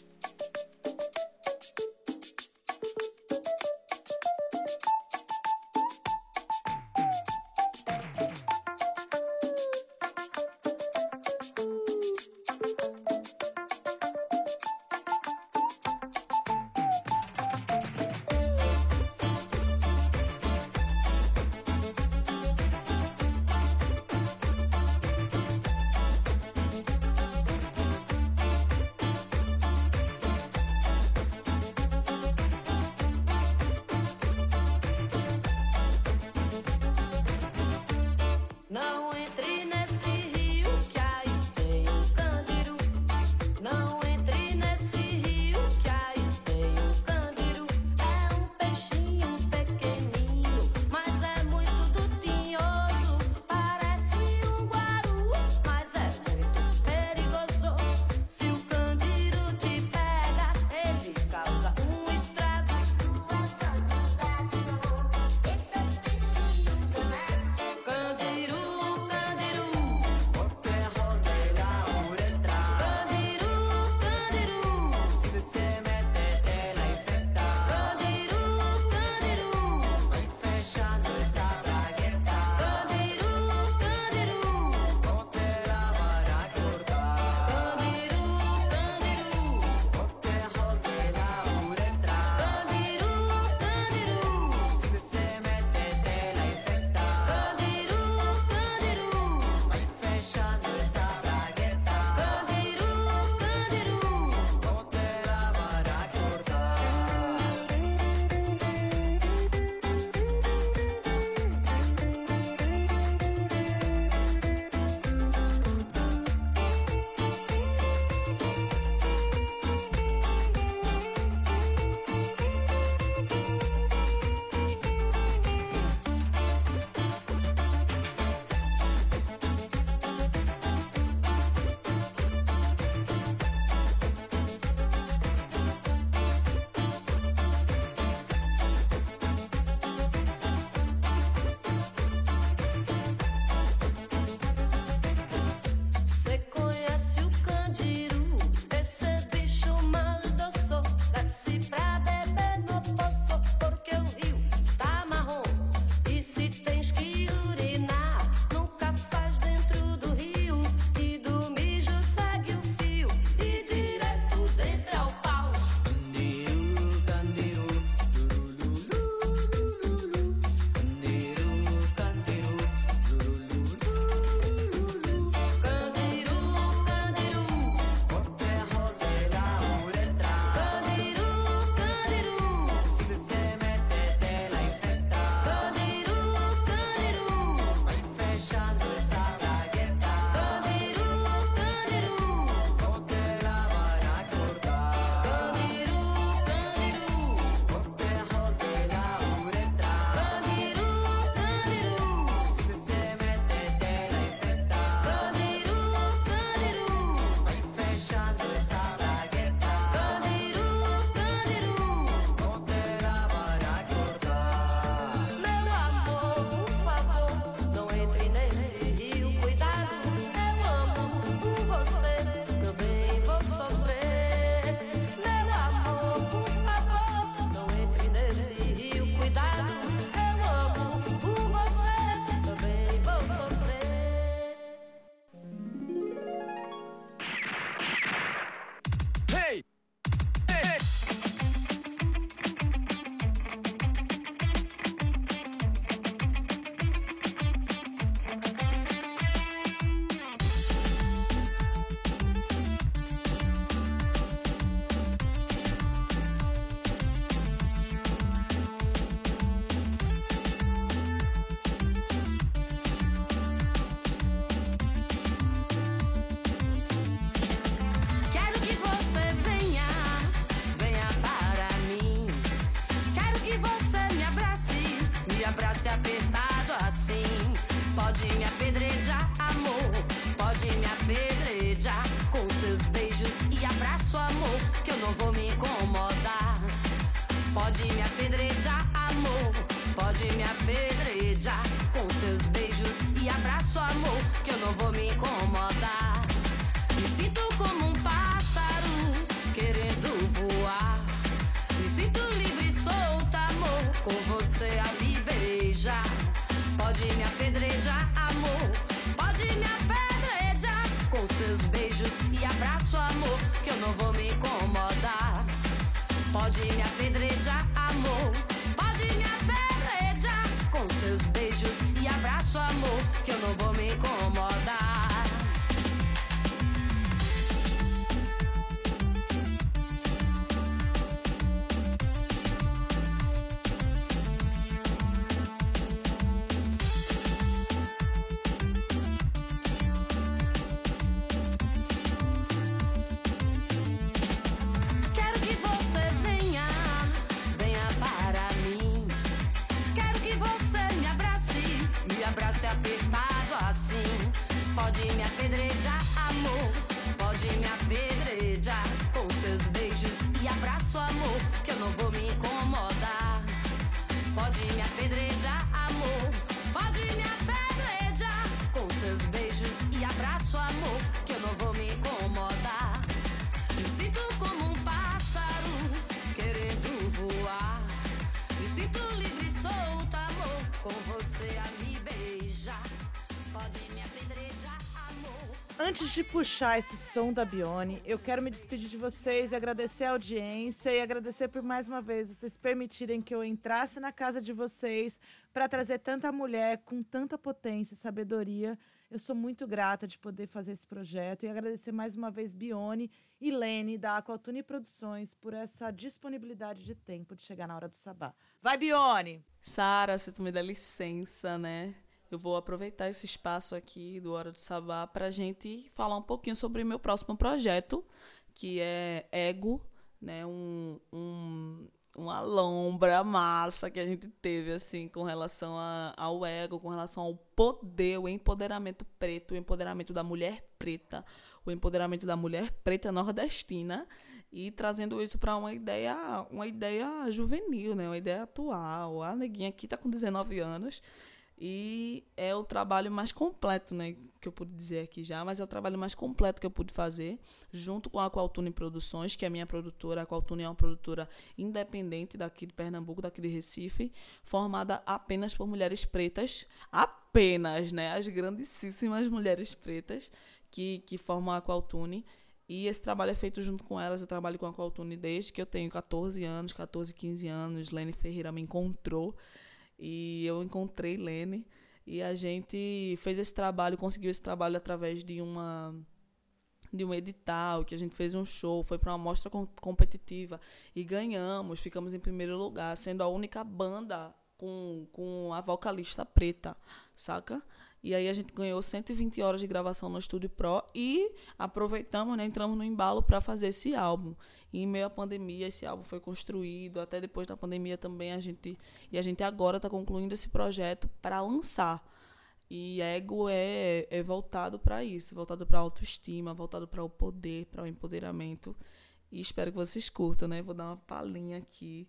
A: Antes de puxar esse som da Bione, eu quero me despedir de vocês agradecer a audiência e agradecer por mais uma vez vocês permitirem que eu entrasse na casa de vocês para trazer tanta mulher com tanta potência e sabedoria. Eu sou muito grata de poder fazer esse projeto e agradecer mais uma vez Bione e Lene da Aquatune Produções por essa disponibilidade de tempo de chegar na hora do sabá. Vai, Bione!
C: Sara, se tu me dá licença, né? Eu vou aproveitar esse espaço aqui do Hora do Sabá para a gente falar um pouquinho sobre meu próximo projeto, que é Ego, né? Um, um, uma lombra massa que a gente teve, assim, com relação a, ao ego, com relação ao poder, o empoderamento preto, o empoderamento da mulher preta, o empoderamento da mulher preta nordestina e trazendo isso para uma ideia, uma ideia juvenil, né? Uma ideia atual. A neguinha aqui tá com 19 anos e é o trabalho mais completo, né, que eu pude dizer aqui já, mas é o trabalho mais completo que eu pude fazer, junto com a Qualtune Produções, que é a minha produtora. A Qualtune é uma produtora independente daqui de Pernambuco, daqui de Recife, formada apenas por mulheres pretas, apenas, né, as grandíssimas mulheres pretas que, que formam a Qualtune. E esse trabalho é feito junto com elas. Eu trabalho com a Qualtune desde que eu tenho 14 anos, 14, 15 anos. Lene Ferreira me encontrou e eu encontrei Lene e a gente fez esse trabalho, conseguiu esse trabalho através de uma de um edital, que a gente fez um show, foi para uma mostra com, competitiva e ganhamos, ficamos em primeiro lugar, sendo a única banda com, com a vocalista preta, saca? E aí a gente ganhou 120 horas de gravação no Estúdio Pro e aproveitamos, né, entramos no embalo para fazer esse álbum. E em meio à pandemia, esse álbum foi construído, até depois da pandemia também a gente e a gente agora está concluindo esse projeto para lançar. E ego é, é voltado para isso, voltado para a autoestima, voltado para o poder, para o empoderamento. E espero que vocês curtam, né? Vou dar uma palhinha aqui.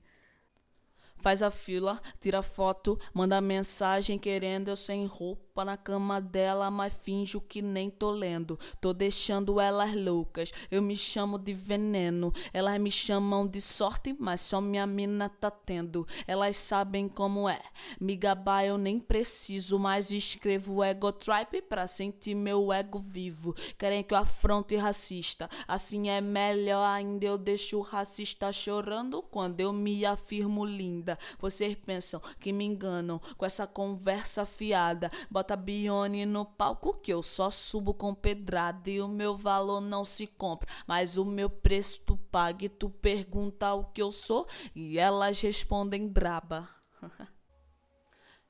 C: Faz a fila, tira foto, manda mensagem querendo eu sem roupa na cama dela, mas finjo que nem tô lendo. Tô deixando elas loucas, eu me chamo de veneno. Elas me chamam de sorte, mas só minha mina tá tendo. Elas sabem como é. Me gabar eu nem preciso, mas escrevo ego tripe pra sentir meu ego vivo. Querem que eu afronte racista, assim é melhor ainda. Eu deixo o racista chorando quando eu me afirmo linda. Vocês pensam que me enganam com essa conversa fiada. Bota Bione no palco que eu só subo com pedrada e o meu valor não se compra. Mas o meu preço tu paga e tu pergunta o que eu sou e elas respondem braba.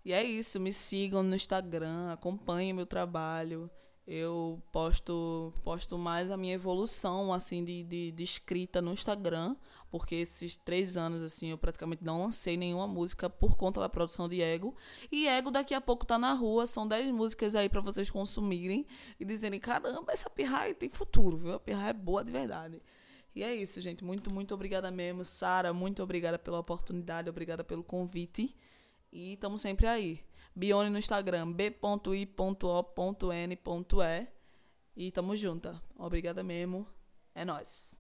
C: e é isso, me sigam no Instagram, acompanhem meu trabalho. Eu posto, posto mais a minha evolução assim de, de, de escrita no Instagram, porque esses três anos assim eu praticamente não lancei nenhuma música por conta da produção de Ego. E Ego daqui a pouco tá na rua, são dez músicas aí para vocês consumirem e dizerem: caramba, essa pirraia tem futuro, viu? A pirraia é boa de verdade. E é isso, gente. Muito, muito obrigada mesmo. Sara, muito obrigada pela oportunidade, obrigada pelo convite. E estamos sempre aí. Bione no Instagram, b.i.o.n.e. E tamo junto. Obrigada mesmo. É nóis.